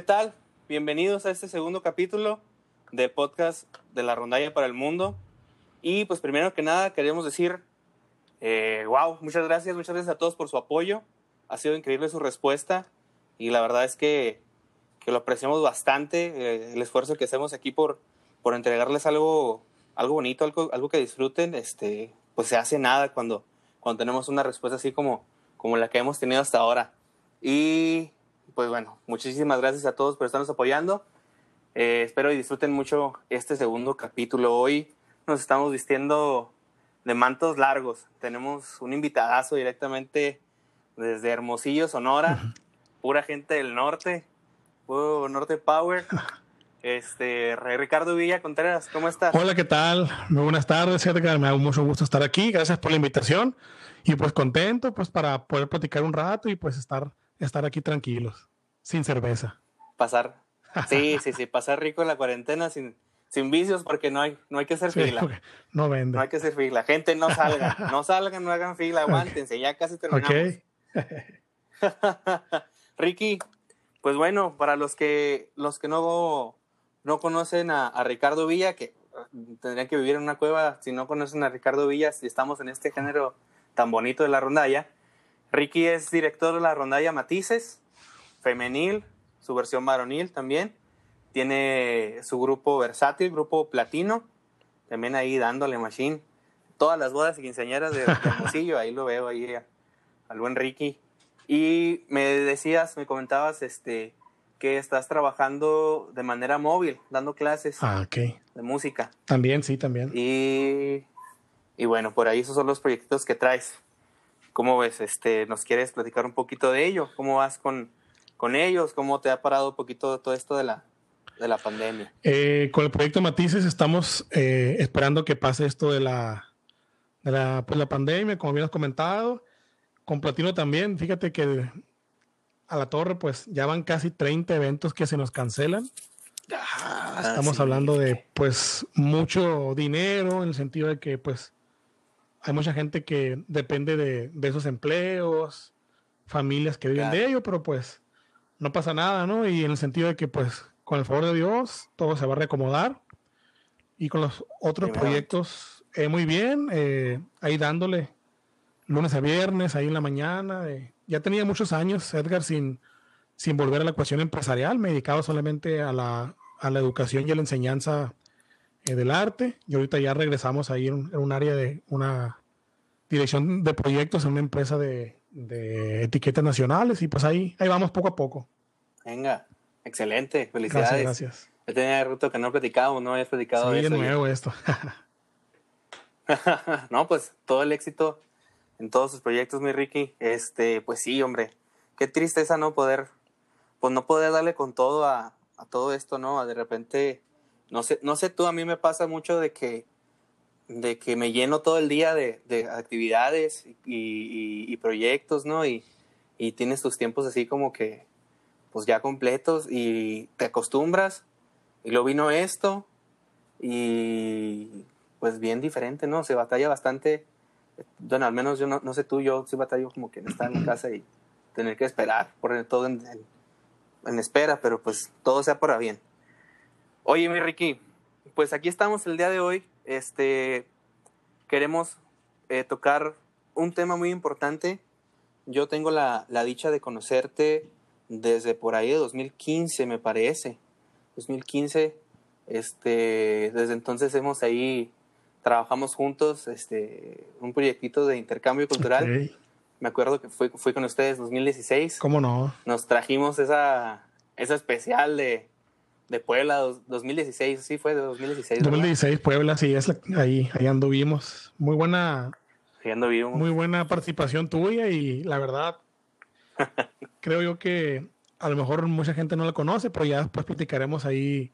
¿qué tal? Bienvenidos a este segundo capítulo de podcast de la rondalla para el mundo. Y pues primero que nada queremos decir, eh, wow, muchas gracias, muchas gracias a todos por su apoyo. Ha sido increíble su respuesta y la verdad es que, que lo apreciamos bastante, eh, el esfuerzo que hacemos aquí por, por entregarles algo, algo bonito, algo, algo que disfruten. Este, pues se hace nada cuando, cuando tenemos una respuesta así como, como la que hemos tenido hasta ahora. Y pues bueno, muchísimas gracias a todos por estarnos apoyando. Eh, espero y disfruten mucho este segundo capítulo. Hoy nos estamos vistiendo de mantos largos. Tenemos un invitadazo directamente desde Hermosillo, Sonora, pura gente del norte, puro Norte Power. Este, Ricardo Villa Contreras, ¿cómo estás? Hola, ¿qué tal? Muy buenas tardes, Edgar. Me da mucho gusto estar aquí. Gracias por la invitación. Y pues contento, pues para poder platicar un rato y pues estar, estar aquí tranquilos, sin cerveza. Pasar, sí, sí, sí, pasar rico en la cuarentena sin, sin vicios porque no hay, no hay que hacer fila. No vende. No hay que hacer fila. Gente, no salga, no salgan, no hagan fila, aguántense, ya casi terminamos. Ricky, pues bueno, para los que, los que no no conocen a, Ricardo Villa, que tendrían que vivir en una cueva si no conocen a Ricardo Villa, si estamos en este género tan bonito de la rondalla. Ricky es director de la rondalla Matices, femenil, su versión varonil también. Tiene su grupo versátil, grupo platino, también ahí dándole machine. Todas las bodas y quinceañeras de, Hermosillo, ahí lo veo ahí al buen Ricky. Y me decías, me comentabas, este, que estás trabajando de manera móvil, dando clases ah, de música. También, sí, también. Y, y, bueno, por ahí esos son los proyectos que traes. ¿Cómo ves? Este, ¿Nos quieres platicar un poquito de ello? ¿Cómo vas con, con ellos? ¿Cómo te ha parado un poquito todo esto de la, de la pandemia? Eh, con el proyecto Matices estamos eh, esperando que pase esto de la, de la, pues, la pandemia, como bien has comentado. Con Platino también, fíjate que a la torre, pues ya van casi 30 eventos que se nos cancelan. Ah, Estamos hablando de pues mucho dinero en el sentido de que pues hay mucha gente que depende de, esos empleos, familias que viven de ello, pero pues no pasa nada, ¿no? Y en el sentido de que pues con el favor de Dios todo se va a reacomodar y con los otros proyectos eh, muy bien, eh, ahí dándole lunes a viernes, ahí en la mañana. Eh, ya tenía muchos años, Edgar, sin, sin volver a la ecuación empresarial. Me dedicaba solamente a la, a la educación y a la enseñanza del arte. Y ahorita ya regresamos ahí en, un área de una dirección de proyectos en una empresa de, de, etiquetas nacionales. Y pues ahí, ahí vamos poco a poco. Venga, excelente. Felicidades. Gracias, gracias. Yo tenía rato que no platicado, no habías platicado sí, de nuevo esto. no, pues todo el éxito en todos sus proyectos, mi Ricky. Este, pues sí, hombre, qué tristeza no poder, pues no poder darle con todo a, todo esto, ¿no? De repente, no sé, no sé tú, a mí me pasa mucho de que, de que me lleno todo el día de, actividades y, proyectos, ¿no? Y, y tienes tus tiempos así como que, pues ya completos y te acostumbras y luego vino esto y pues bien diferente, ¿no? Se batalla bastante bueno, al menos yo no, sé tú, yo sí batallo como que estar en casa y tener que esperar, poner todo en, espera, pero pues todo sea para bien. Oye, mi Ricky, pues aquí estamos el día de hoy. Este, queremos eh, tocar un tema muy importante. Yo tengo la, la, dicha de conocerte desde por ahí de 2015, me parece. 2015, este, desde entonces hemos ahí trabajamos juntos este, un proyectito de intercambio cultural. Me acuerdo que fui, fui con ustedes en 2016. ¿Cómo no? Nos trajimos esa, esa especial de, de Puebla 2016, sí fue de 2016. 2016 Puebla, sí, es ahí, ahí anduvimos. Muy buena, anduvimos. muy buena participación tuya y la verdad, creo yo que a lo mejor mucha gente no la conoce, pero ya después platicaremos ahí,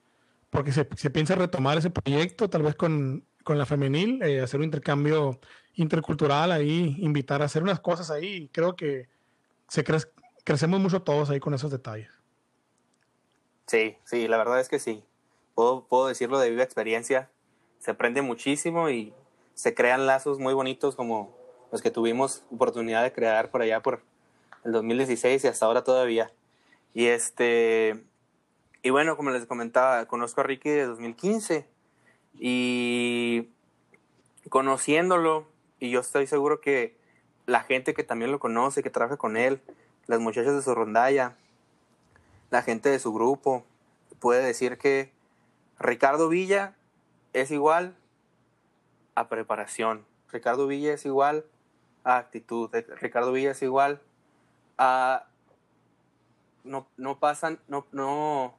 porque se, se piensa retomar ese proyecto, tal vez con con la femenil, eh, hacer un intercambio intercultural ahí, invitar a hacer unas cosas ahí. Creo que se crecemos mucho todos ahí con esos detalles. Sí, sí, la verdad es que sí. Puedo, puedo decirlo de viva experiencia. Se aprende muchísimo y se crean lazos muy bonitos como los que tuvimos oportunidad de crear por allá por el 2016 y hasta ahora todavía. Y este, y bueno, como les comentaba, conozco a Ricky de 2015 y conociéndolo, y yo estoy seguro que la gente que también lo conoce, que trabaja con él, las muchachas de su rondalla, la gente de su grupo, puede decir que Ricardo Villa es igual a preparación. Ricardo Villa es igual a actitud. Ricardo Villa es igual a no, no pasan, no, no,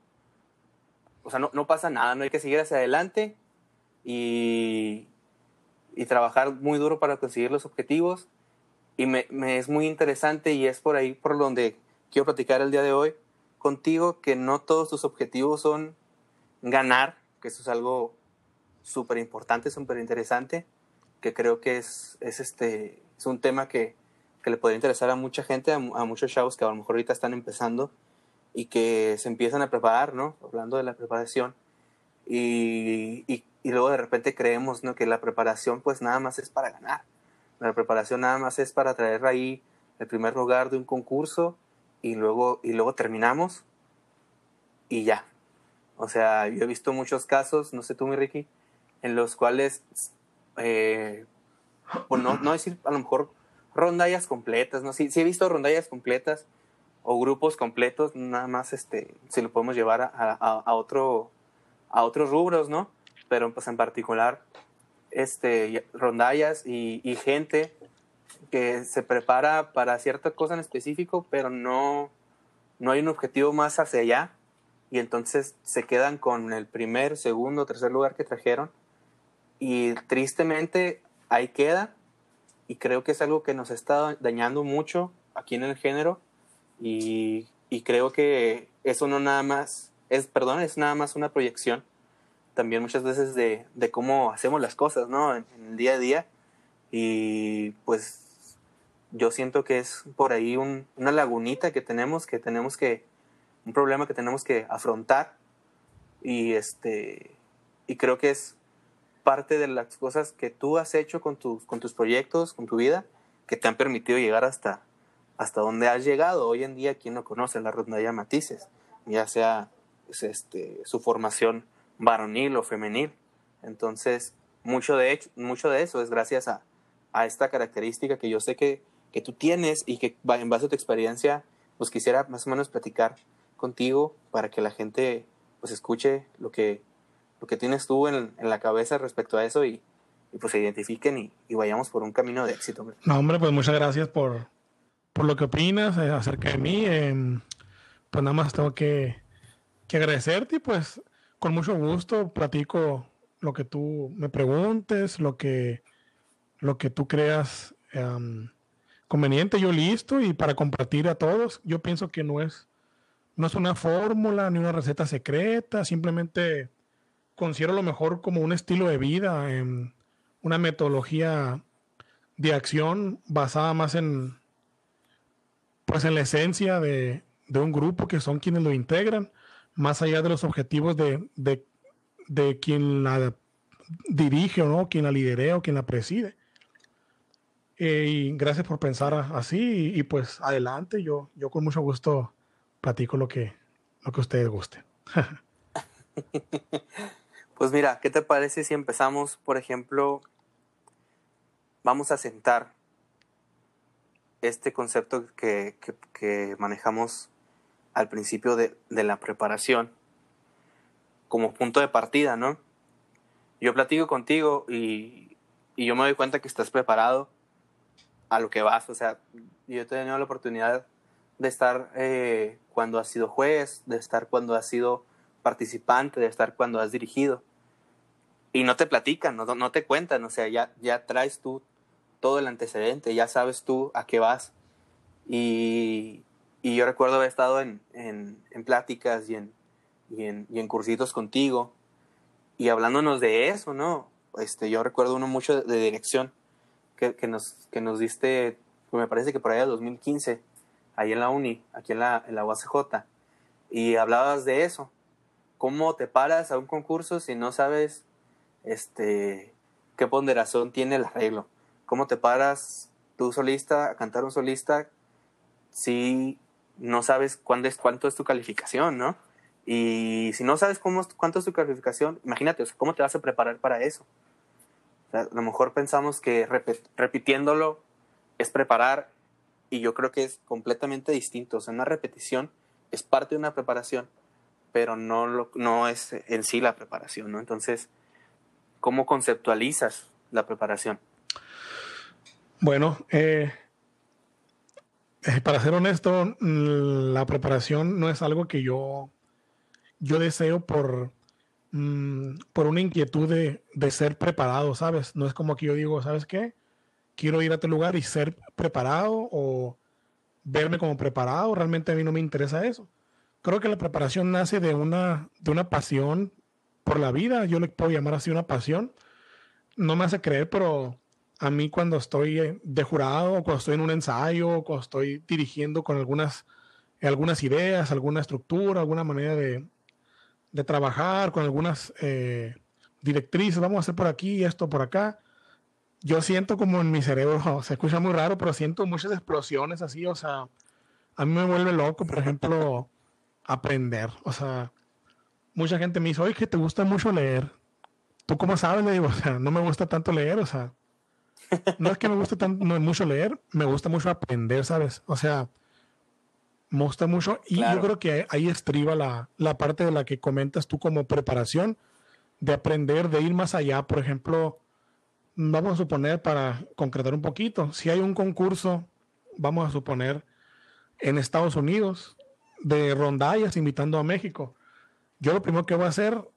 o sea, no, no pasa nada, no hay que seguir hacia adelante y, y trabajar muy duro para conseguir los objetivos. Y me, me, es muy interesante y es por ahí por donde quiero platicar el día de hoy contigo, que no todos tus objetivos son ganar, que eso es algo súper importante, súper interesante, que creo que es, es, este, es un tema que, que le podría interesar a mucha gente, a, a, muchos chavos que a lo mejor ahorita están empezando y que se empiezan a preparar, ¿no? Hablando de la preparación. Y, y, y luego de repente creemos, ¿no? Que la preparación pues nada más es para ganar. La preparación nada más es para traer ahí el primer lugar de un concurso y luego, y luego terminamos y ya. O sea, yo he visto muchos casos, no sé tú, mi Ricky, en los cuales, eh, no, no decir a lo mejor rondallas completas, ¿no? Sí, sí he visto rondallas completas o grupos completos, nada más este, si lo podemos llevar a, a, a, otro, a otros rubros, ¿no? Pero pues en particular, este, rondallas y, y gente que se prepara para cierta cosa en específico, pero no, no hay un objetivo más hacia allá. Y entonces se quedan con el primer, segundo, tercer lugar que trajeron. Y tristemente ahí queda. Y creo que es algo que nos está dañando mucho aquí en el género. Y, y creo que eso no nada más es, perdón, es nada más una proyección también muchas veces de, de cómo hacemos las cosas, ¿no? En, en, el día a día y pues yo siento que es por ahí un, una lagunita que tenemos que tenemos que un problema que tenemos que afrontar y este y creo que es parte de las cosas que tú has hecho con tus con tus proyectos con tu vida que te han permitido llegar hasta hasta donde has llegado. Hoy en día quien no conoce la rondalla matices ya sea pues, este su formación varonil o femenil. Entonces mucho de hecho, mucho de eso es gracias a, a esta característica que yo sé que, que tú tienes y que en base a tu experiencia pues quisiera más o menos platicar contigo para que la gente pues escuche lo que, lo que tienes tú en, en la cabeza respecto a eso y, y pues se identifiquen y, vayamos por un camino de éxito. No, hombre, pues muchas gracias por, por lo que opinas eh, acerca de mí. Eh, pues nada más tengo que, que agradecerte y pues con mucho gusto platico lo que tú me preguntes, lo que, lo que tú creas um, conveniente, yo listo y para compartir a todos. Yo pienso que no es no es una fórmula ni una receta secreta, simplemente considero lo mejor como un estilo de vida, en una metodología de acción basada más en pues en la esencia de, de un grupo que son quienes lo integran, más allá de los objetivos de, de, quien la dirige o no, quien la lidera o quien la preside. Eh, y gracias por pensar así y, pues adelante, yo, yo con mucho gusto platico lo que, lo que ustedes guste. pues mira, ¿qué te parece si empezamos, por ejemplo, vamos a sentar este concepto que, que, que manejamos al principio de, de, la preparación como punto de partida, ¿no? Yo platico contigo y, y yo me doy cuenta que estás preparado a lo que vas, o sea, yo he tenido la oportunidad de estar eh, cuando has sido juez, de estar cuando has sido participante, de estar cuando has dirigido. Y no te platican, no, no te cuentan, o sea, ya, ya traes tú todo el antecedente, ya sabes tú a qué vas. Y, y yo recuerdo haber estado en, en, en pláticas y en, y, en, y en cursitos contigo y hablándonos de eso, ¿no? Este, yo recuerdo uno mucho de, de dirección que, nos, que nos diste, me parece que por allá 2015, ahí en la uni, aquí en la, en la UACJ, y hablabas de eso. ¿Cómo te paras a un concurso si no sabes este, qué ponderación tiene el arreglo? ¿Cómo te paras tú solista a cantar un solista si no sabes cuándo es, cuánto es tu calificación, ¿no? Y si no sabes cómo, cuánto es tu calificación, imagínate, ¿cómo te vas a preparar para eso? A lo mejor pensamos que repitiéndolo es preparar y yo creo que es completamente distinto. O sea, una repetición es parte de una preparación, pero no, lo, no es en sí la preparación, ¿no? Entonces, ¿cómo conceptualizas la preparación? Bueno, eh, eh, para ser honesto, mm, la preparación no es algo que yo, yo deseo por, mm, por una inquietud de, de, ser preparado, ¿sabes? No es como que yo digo, ¿sabes qué? Quiero ir a este lugar y ser preparado o verme como preparado. Realmente a mí no me interesa eso. Creo que la preparación nace de una, de una pasión por la vida. Yo le puedo llamar así una pasión. No me hace creer, pero a mí cuando estoy eh, de jurado, cuando estoy en un ensayo, cuando estoy dirigiendo con algunas, algunas ideas, alguna estructura, alguna manera de, de trabajar, con algunas eh, directrices, vamos a hacer por aquí, esto por acá, yo siento como en mi cerebro, se escucha muy raro, pero siento muchas explosiones así, o sea, a mí me vuelve loco, por ejemplo, aprender, o sea, mucha gente me dice, oye, que te gusta mucho leer. ¿Tú cómo sabes? Le digo, o sea, no me gusta tanto leer, o sea, no es que me guste tanto, no, mucho leer, me gusta mucho aprender, ¿sabes? O sea, me gusta mucho y yo creo que ahí estriba la, la, parte de la que comentas tú como preparación, de aprender, de ir más allá. Por ejemplo, vamos a suponer, para concretar un poquito, si hay un concurso, vamos a suponer, en Estados Unidos, de rondallas invitando a México, yo lo primero que voy a hacer,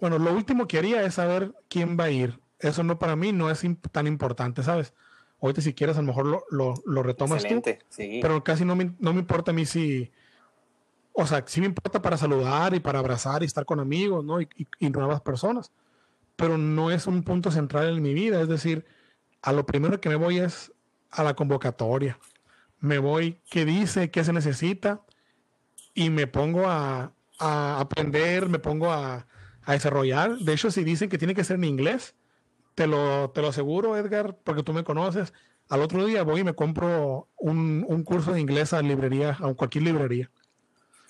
bueno, lo último que haría es saber quién va a ir eso no para mí no es tan importante, ¿sabes? Ahorita si quieres a lo mejor lo, lo, lo retomas tú. Pero casi no me, no me importa a mí si... O sea, sí me importa para saludar y para abrazar y estar con amigos, ¿no? Y, y, nuevas personas. Pero no es un punto central en mi vida. Es decir, a lo primero que me voy es a la convocatoria. Me voy, qué dice, qué se necesita. Y me pongo a, a aprender, me pongo a, a desarrollar. De hecho, si dicen que tiene que ser en inglés, te lo, te lo aseguro, Edgar, porque tú me conoces. Al otro día voy y me compro un, un curso de inglés a librería, a cualquier librería.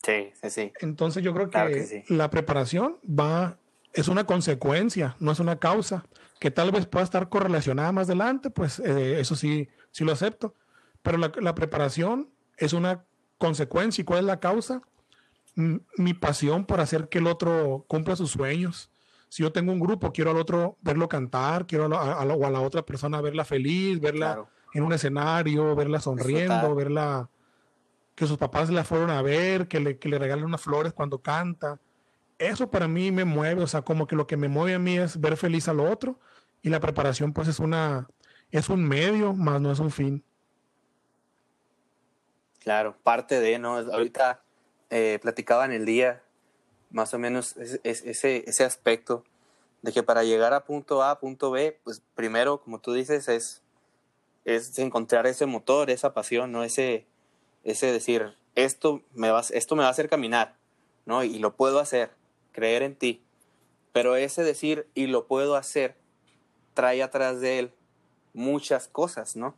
Sí, sí, sí. Entonces yo creo que, la preparación va, es una consecuencia, no es una causa, que tal vez pueda estar correlacionada más adelante, pues eh, eso sí, sí lo acepto. Pero la, la, preparación es una consecuencia. ¿Y cuál es la causa? mi pasión por hacer que el otro cumpla sus sueños, si yo tengo un grupo, quiero al otro verlo cantar, quiero a, la, a, o a la otra persona verla feliz, verla en un escenario, verla sonriendo, verla que sus papás la fueron a ver, que le, que le regalen unas flores cuando canta. Eso para mí me mueve, o sea, como que lo que me mueve a mí es ver feliz al otro y la preparación pues es una, es un medio, más no es un fin. Claro, parte de, ¿no? Ahorita eh, platicaba en el día más o menos ese, ese aspecto de que para llegar a punto A, punto B, pues primero, como tú dices, es, es encontrar ese motor, esa pasión, ¿no? Ese, ese decir, esto me, va, esto me va a hacer caminar, ¿no? Y lo puedo hacer, creer en ti. Pero ese decir, y lo puedo hacer, trae atrás de él muchas cosas, ¿no?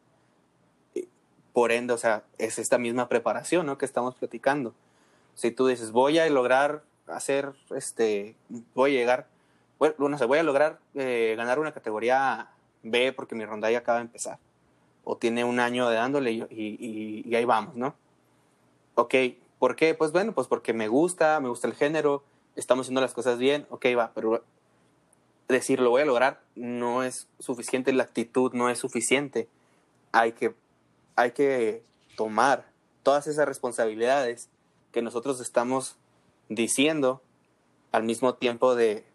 Por ende, o sea, es esta misma preparación, ¿no? Que estamos platicando. Si tú dices, voy a lograr hacer, este, voy a llegar, bueno, no sé, voy a lograr eh, ganar una categoría B porque mi ronda ya acaba de empezar. O tiene un año de dándole y, ahí vamos, ¿no? Ok, ¿por qué? Pues bueno, pues porque me gusta, me gusta el género, estamos haciendo las cosas bien, ok, va, pero decir lo voy a lograr no es suficiente, la actitud no es suficiente. Hay que, hay que tomar todas esas responsabilidades que nosotros estamos diciendo al mismo tiempo de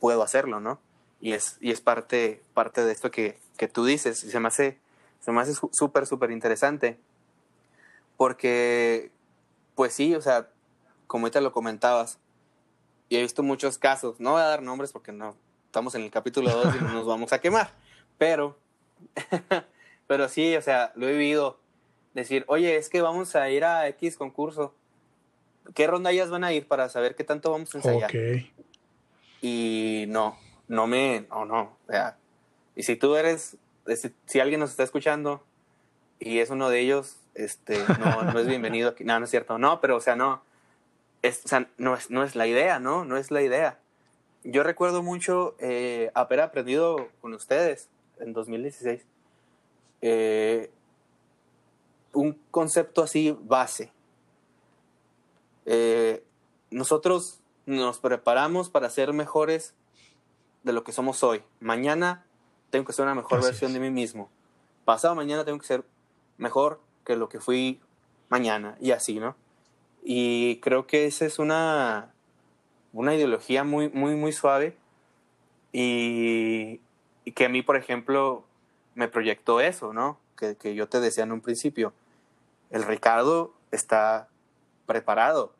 puedo hacerlo, ¿no? Y es, y es parte, parte de esto que, que tú dices. Y se me hace súper, súper interesante. Porque, pues sí, o sea, como ahorita lo comentabas, y he visto muchos casos, no voy a dar nombres porque no, estamos en el capítulo 2 y no nos vamos a quemar, pero, pero sí, o sea, lo he vivido decir, oye, es que vamos a ir a X concurso qué rondallas van a ir para saber qué tanto vamos a ensayar. Ok. Y no, no me, no, no, o sea, y si tú eres, si alguien nos está escuchando y es uno de ellos, este, no, no es bienvenido aquí, no, no es cierto, no, pero o sea, no, es, o sea, no, es, no es la idea, ¿no? No es la idea. Yo recuerdo mucho eh, haber aprendido con ustedes en 2016 eh, un concepto así base. Eh, nosotros nos preparamos para ser mejores de lo que somos hoy. Mañana tengo que ser una mejor Así versión de mí mismo. Pasado mañana tengo que ser mejor que lo que fui mañana y así, ¿no? Y creo que esa es una, una ideología muy, muy, muy suave y, y que a mí, por ejemplo, me proyectó eso, ¿no? Que, que yo te decía en un principio. El Ricardo está preparado,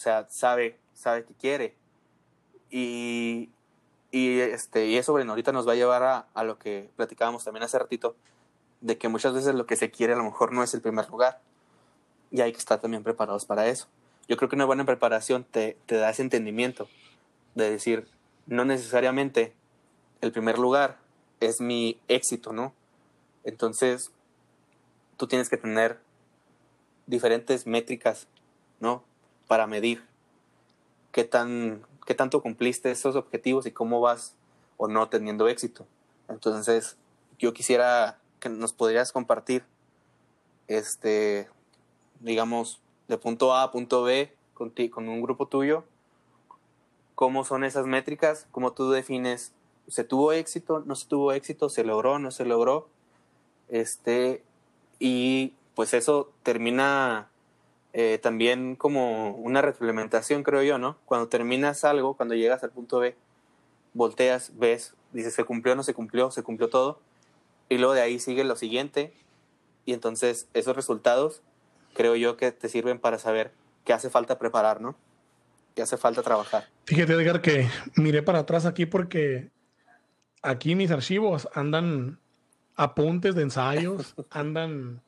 o sea, sabe, sabe que quiere. Y, y, este, y eso, bueno, ahorita nos va a llevar a, a lo que platicábamos también hace ratito, de que muchas veces lo que se quiere a lo mejor no es el primer lugar. Y hay que estar también preparados para eso. Yo creo que una buena preparación te, te da ese entendimiento de decir, no necesariamente el primer lugar es mi éxito, ¿no? Entonces, tú tienes que tener diferentes métricas, ¿no? Para medir qué, tan, qué tanto cumpliste esos objetivos y cómo vas o no teniendo éxito. Entonces, yo quisiera que nos podrías compartir, este, digamos, de punto A a punto B con, ti- con un grupo tuyo, cómo son esas métricas, cómo tú defines, se tuvo éxito, no se tuvo éxito, se logró, no se logró, este, y pues eso termina eh, también como una retroalimentación, creo yo, ¿no? Cuando terminas algo, cuando llegas al punto B, volteas, ves, dices, se cumplió, no se cumplió, se cumplió todo, y luego de ahí sigue lo siguiente, y entonces esos resultados creo yo que te sirven para saber qué hace falta preparar, ¿no? Qué hace falta trabajar. Fíjate, Edgar, que miré para atrás aquí porque aquí mis archivos andan apuntes de ensayos, andan,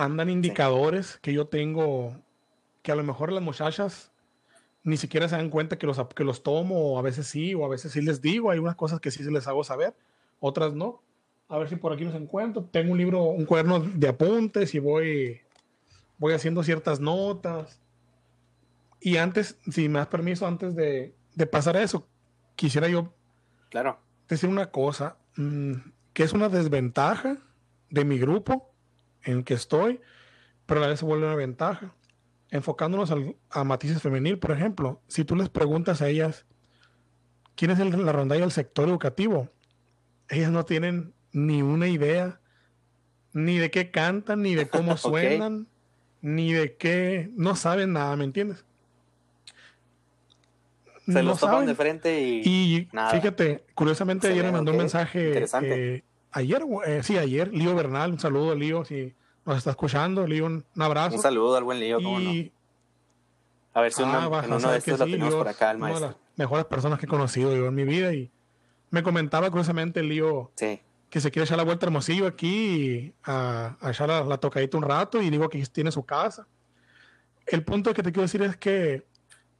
andan indicadores que yo tengo que a lo mejor las muchachas ni siquiera se dan cuenta que los, que los tomo, o a veces sí, o a veces sí les digo. Hay unas cosas que sí se les hago saber, otras no. A ver si por aquí los encuentro. Tengo un libro, un cuaderno de apuntes y voy, voy haciendo ciertas notas. Y antes, si me das permiso, antes de, de pasar a eso, quisiera yo Claro. decir una cosa, mm, que es una desventaja de mi grupo en el que estoy, pero a la vez se vuelve una ventaja. Enfocándonos al- a matices femenil, por ejemplo, si tú les preguntas a ellas quién es el- la rondalla del sector educativo, ellas no tienen ni una idea, ni de qué cantan, ni de cómo suenan, ni de qué, no saben nada, ¿me entiendes? Se No los topan de frente y, Y Nada. fíjate, curiosamente Se ayer me mandó un mensaje. Eh, ayer, eh, sí, ayer, Lío Bernal, un saludo Lío, si nos está escuchando, Lío, un, abrazo. un saludo al buen lío, cómo no. A ver si ah, una- vas en a uno de estos lo sí, tenemos Lío por acá, el es una de maestro. las mejores personas que he conocido yo en mi vida y me comentaba curiosamente Lío Sí, que se quiere echar la vuelta Hermosillo aquí y a, a echar la, la tocadita un rato y digo que tiene su casa. El punto que te quiero decir es que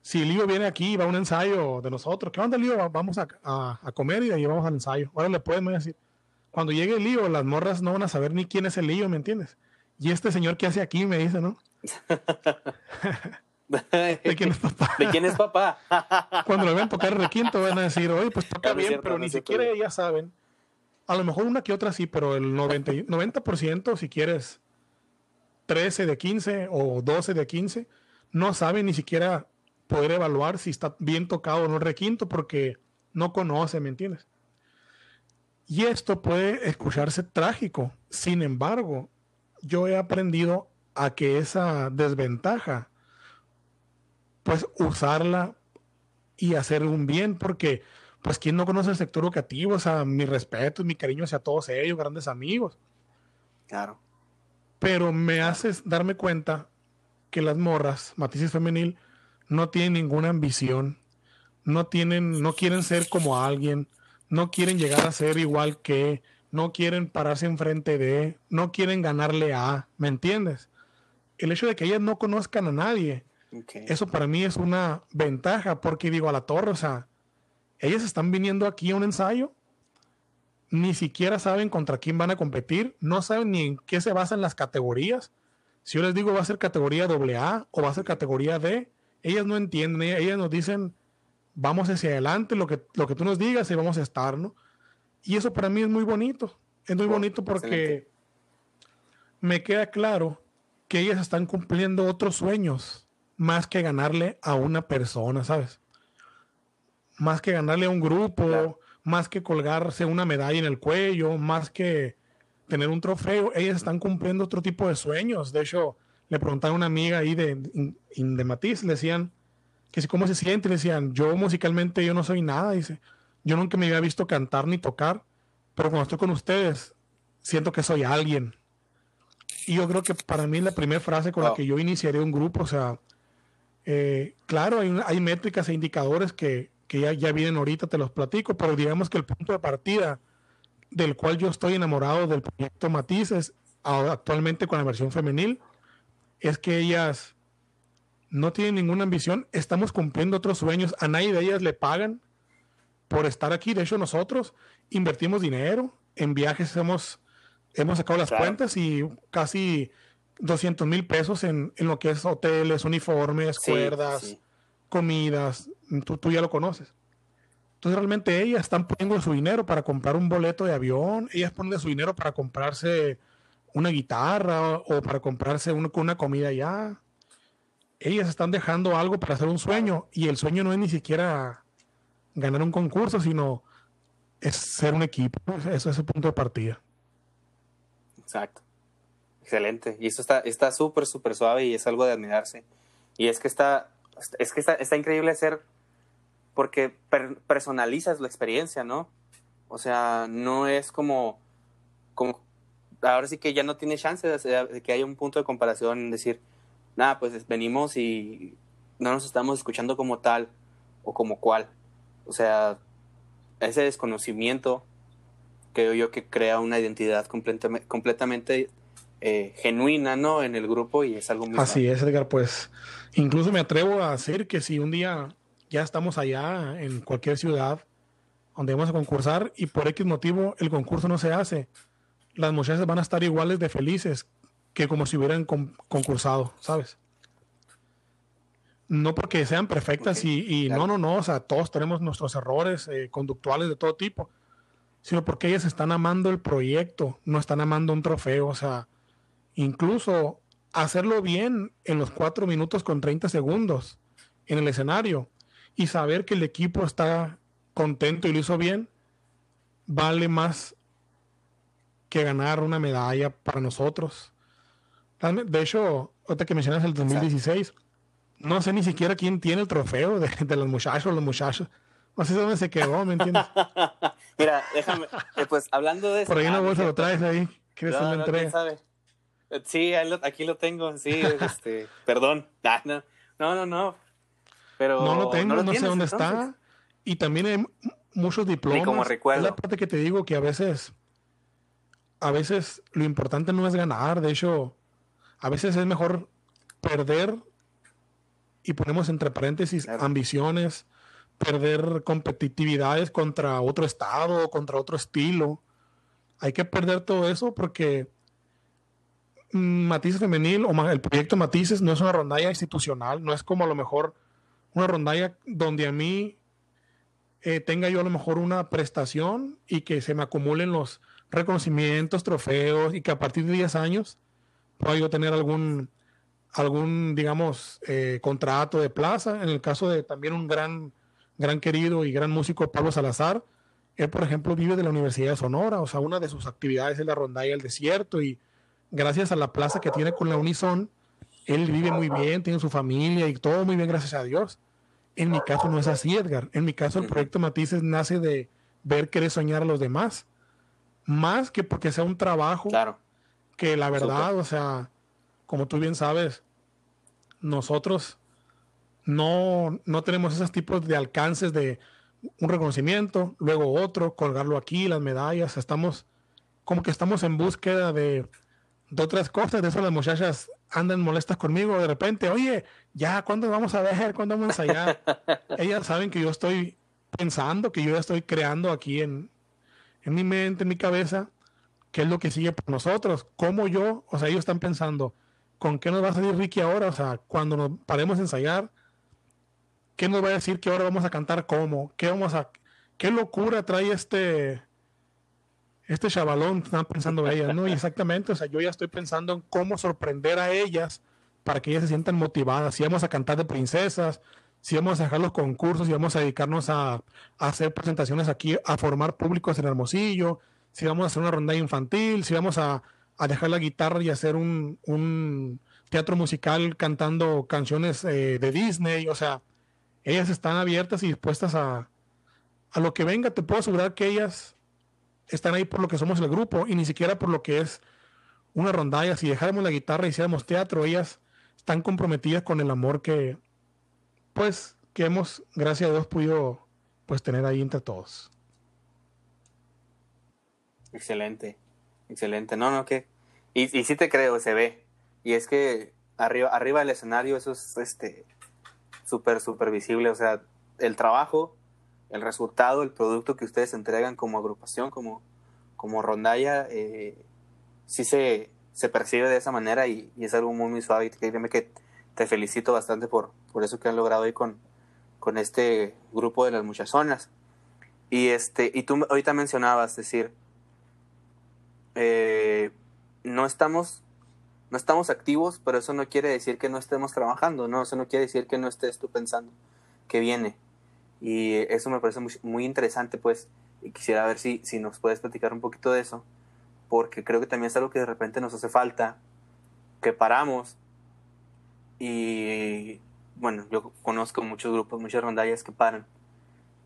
si Lío viene aquí y va a un ensayo de nosotros, ¿qué onda Lío? Va- Vamos a, a- a comer y de ahí vamos al ensayo. Ahora le pueden decir, cuando llegue el Lío, las morras no van a saber ni quién es el Lío, ¿me entiendes? Y este señor que hace aquí me dice, ¿no? ¿De quién es papá? ¿De quién es papá? Cuando lo vean tocar requinto van a decir, oye, pues toca No, bien, cierto, pero no ni siquiera Lío. ellas saben. A lo mejor una que otra sí, pero el 90, y- 90% si quieres 13 de 15 o 12 de 15, no saben ni siquiera poder evaluar si está bien tocado o no el requinto porque no conoce, ¿me entiendes? Y esto puede escucharse trágico. Sin embargo, yo he aprendido a que esa desventaja, pues usarla y hacer un bien, porque pues quien no conoce el sector educativo, o sea, mi respeto y mi cariño hacia todos ellos, grandes amigos, Claro. pero me haces darme cuenta que las morras, matices femenil, no tienen ninguna ambición, no tienen, no quieren ser como alguien, no quieren llegar a ser igual que, no quieren pararse enfrente de, no quieren ganarle a, ¿me entiendes? El hecho de que ellas no conozcan a nadie, eso para mí es una ventaja, porque digo a la torre, o sea, ellas están viniendo aquí a un ensayo, ni siquiera saben contra quién van a competir, no saben ni en qué se basan las categorías. Si yo les digo va a ser categoría AA o va a ser categoría D, ellas no entienden, ellas nos dicen, vamos hacia adelante, lo que, lo que tú nos digas y vamos a estar, ¿no? Y eso para mí es muy bonito, es muy bonito porque me queda claro que ellas están cumpliendo otros sueños más que ganarle a una persona, ¿sabes? Más que ganarle a un grupo, más que colgarse una medalla en el cuello, más que tener un trofeo, ellas están cumpliendo otro tipo de sueños. De hecho, le preguntaron a una amiga ahí de, de Matiz, le decían que si cómo se siente, le decían, yo musicalmente yo no soy nada, dice, yo nunca me había visto cantar ni tocar, pero cuando estoy con ustedes, siento que soy alguien. Y yo creo que para mí la primera frase con la que yo iniciaré un grupo, o sea, eh, claro, hay, hay, métricas e indicadores que, que ya, ya vienen ahorita, te los platico, pero digamos que el punto de partida del cual yo estoy enamorado del proyecto Matices, actualmente con la versión femenil, es que ellas no tienen ninguna ambición, estamos cumpliendo otros sueños, a nadie de ellas le pagan por estar aquí, de hecho nosotros invertimos dinero, en viajes hemos, hemos sacado las cuentas y casi 200 mil pesos en, lo que es hoteles, uniformes, cuerdas, comidas, tú, tú ya lo conoces. Entonces realmente ellas están poniendo su dinero para comprar un boleto de avión, ellas ponen su dinero para comprarse una guitarra o para comprarse una, una comida ya. Ellas están dejando algo para hacer un sueño y el sueño no es ni siquiera ganar un concurso, sino es ser un equipo. Eso es el punto de partida. Exacto. Excelente. Y eso está está súper, súper suave y es algo de admirarse. Y es que está, es que está, está increíble ser, porque personalizas la experiencia, ¿no? O sea, no es como, como ahora sí que ya no tiene chance de, que haya un punto de comparación, en decir, nada, pues venimos y no nos estamos escuchando como tal o como cual. O sea, ese desconocimiento creo yo que crea una identidad completamente, completamente eh, genuina, ¿no? En el grupo y es algo muy... Así es, Edgar, pues incluso me atrevo a decir que si un día ya estamos allá en cualquier ciudad donde vamos a concursar y por X motivo el concurso no se hace, las muchachas van a estar iguales de felices que como si hubieran concursado, ¿sabes? No porque sean perfectas y, no, no, no, o sea, todos tenemos nuestros errores eh, conductuales de todo tipo, sino porque ellas están amando el proyecto, no están amando un trofeo, o sea, incluso hacerlo bien en los 4 minutos con 30 segundos en el escenario y saber que el equipo está contento y lo hizo bien, vale más que ganar una medalla para nosotros. De hecho, ahorita que mencionas el 2016, no sé ni siquiera quién tiene el trofeo de, los muchachos, los muchachos. No sé dónde se quedó, ¿me entiendes? Mira, déjame, eh, pues hablando de eso. Por ahí una ah, bolsa lo traes ahí. ¿Quieres no, no, ¿quién sabe? Sí, aquí lo tengo, sí, este, perdón. Ah, no, no, no, Pero no lo tengo, no, sé dónde está. Y también hay muchos diplomas. como recuerdo. Es la parte que te digo que a veces a veces lo importante no es ganar, de hecho, a veces es mejor perder y ponemos entre paréntesis ambiciones, perder competitividades contra otro estado, contra otro estilo. Hay que perder todo eso porque Matices Femenil o el proyecto Matices no es una rondalla institucional, no es como a lo mejor una rondalla donde a mí eh, tenga yo a lo mejor una prestación y que se me acumulen los reconocimientos, trofeos y que a partir de 10 años pueda yo tener algún, algún digamos, eh, contrato de plaza. En el caso de también un gran, gran querido y gran músico, Pablo Salazar, él, por ejemplo, vive de la Universidad de Sonora, o sea, una de sus actividades es la rondalla del desierto y gracias a la plaza que tiene con la Unison, él vive muy bien, tiene su familia y todo muy bien, gracias a Dios. En mi caso no es así, Edgar. En mi caso el proyecto Matices nace de ver querer soñar a los demás más que porque sea un trabajo claro. Que la verdad, o sea, como tú bien sabes, nosotros no, no tenemos esos tipos de alcances de un reconocimiento, luego otro, colgarlo aquí, las medallas, estamos como que estamos en búsqueda de, de otras cosas, de eso las muchachas andan molestas conmigo de repente, oye, ya, ¿cuándo vamos a ver? ¿Cuándo vamos a ensayar? Ellas saben que yo estoy pensando, que yo ya estoy creando aquí en, en mi mente, en mi cabeza, qué es lo que sigue por nosotros, cómo yo, o sea, ellos están pensando, ¿con qué nos va a salir Ricky ahora? O sea, cuando nos paremos a ensayar, ¿qué nos va a decir que ahora vamos a cantar cómo? ¿Qué vamos a qué locura trae este este chavalón? Están pensando ellas, ¿no? Y exactamente, o sea, yo ya estoy pensando en cómo sorprender a ellas para que ellas se sientan motivadas. Si vamos a cantar de princesas, si vamos a dejar los concursos, si vamos a dedicarnos a, a, hacer presentaciones aquí, a formar públicos en Hermosillo, si vamos a hacer una ronda infantil, si vamos a, a dejar la guitarra y hacer un, un teatro musical cantando canciones eh, de Disney, o sea, ellas están abiertas y dispuestas a, a lo que venga. Te puedo asegurar que ellas están ahí por lo que somos el grupo y ni siquiera por lo que es una rondalla. Si dejáramos la guitarra y hiciéramos teatro, ellas están comprometidas con el amor que, pues, que hemos, gracias a Dios, podido pues tener ahí entre todos. Excelente, excelente. No, no, que. Y, y sí te creo, se ve. Y es que arriba, arriba del escenario eso es este súper, súper visible. O sea, el trabajo, el resultado, el producto que ustedes entregan como agrupación, como, como rondalla, eh, sí se, se percibe de esa manera y, es algo muy, muy suave. Y créeme que te felicito bastante por, por eso que han logrado hoy con, con este grupo de las muchachonas. Y, este, y tú ahorita mencionabas, decir, eh, no estamos no estamos activos, pero eso no quiere decir que no estemos trabajando, no, eso no quiere decir que no estés tú pensando que viene. Y eso me parece muy, muy interesante, pues, y quisiera ver si, si nos puedes platicar un poquito de eso, porque creo que también es algo que de repente nos hace falta, que paramos y, bueno, yo conozco muchos grupos, muchas rondallas que paran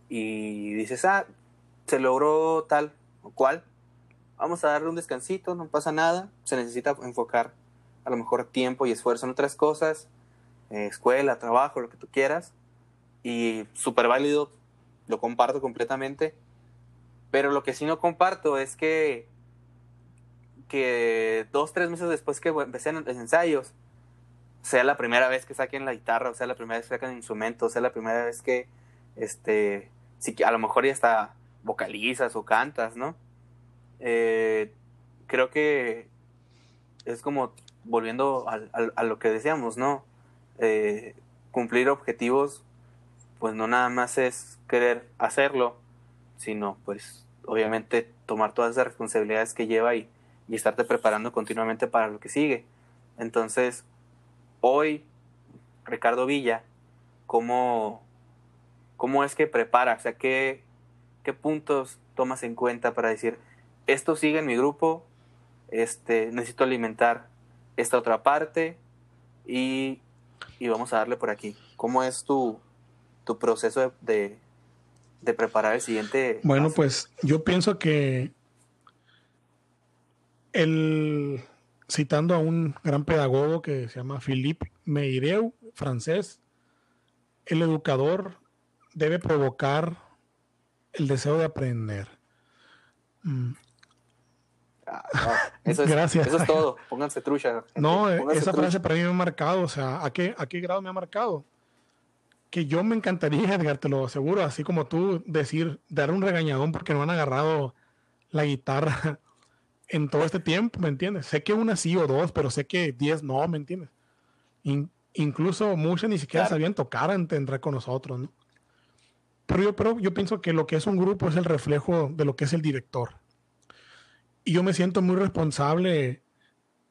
y dices, ah, se logró tal o cual, vamos a darle un descansito, no pasa nada, se necesita enfocar a lo mejor tiempo y esfuerzo en otras cosas, eh, escuela, trabajo, lo que tú quieras, y súper válido, lo comparto completamente, pero lo que sí no comparto es que, que dos, tres meses después que empecé en los ensayos, sea la primera vez que saquen la guitarra, o sea la primera vez que saquen instrumentos, sea la primera vez que, este, sí, a lo mejor ya hasta vocalizas o cantas, ¿no? Eh, creo que es como volviendo a, lo que decíamos, ¿no? Eh, cumplir objetivos, pues no nada más es querer hacerlo, sino pues obviamente tomar todas esas responsabilidades que lleva y, y estarte preparando continuamente para lo que sigue. Entonces, hoy, Ricardo Villa, ¿cómo, cómo es que prepara? O sea, ¿qué, ¿qué puntos tomas en cuenta para decir, esto sigue en mi grupo, este, necesito alimentar esta otra parte y, y vamos a darle por aquí. ¿Cómo es tu, tu proceso de, de, preparar el siguiente? Bueno, paso? pues yo pienso que el, citando a un gran pedagogo que se llama Philippe Meireu, francés, el educador debe provocar el deseo de aprender. Ah, eso, es, Gracias. eso es todo. Pónganse trucha. Gente. No, Pónganse esa trucha. frase para mí me ha marcado. O sea, ¿a qué, ¿a qué grado me ha marcado? Que yo me encantaría, Edgar, te lo aseguro, así como tú, decir, dar un regañadón porque no han agarrado la guitarra en todo este tiempo, ¿me entiendes? Sé que una sí o dos, pero sé que diez no, ¿me entiendes? In, incluso muchas ni siquiera Claro. sabían tocar antes de entrar con nosotros, ¿no? Pero yo, pero yo pienso que lo que es un grupo es el reflejo de lo que es el director. Y yo me siento muy responsable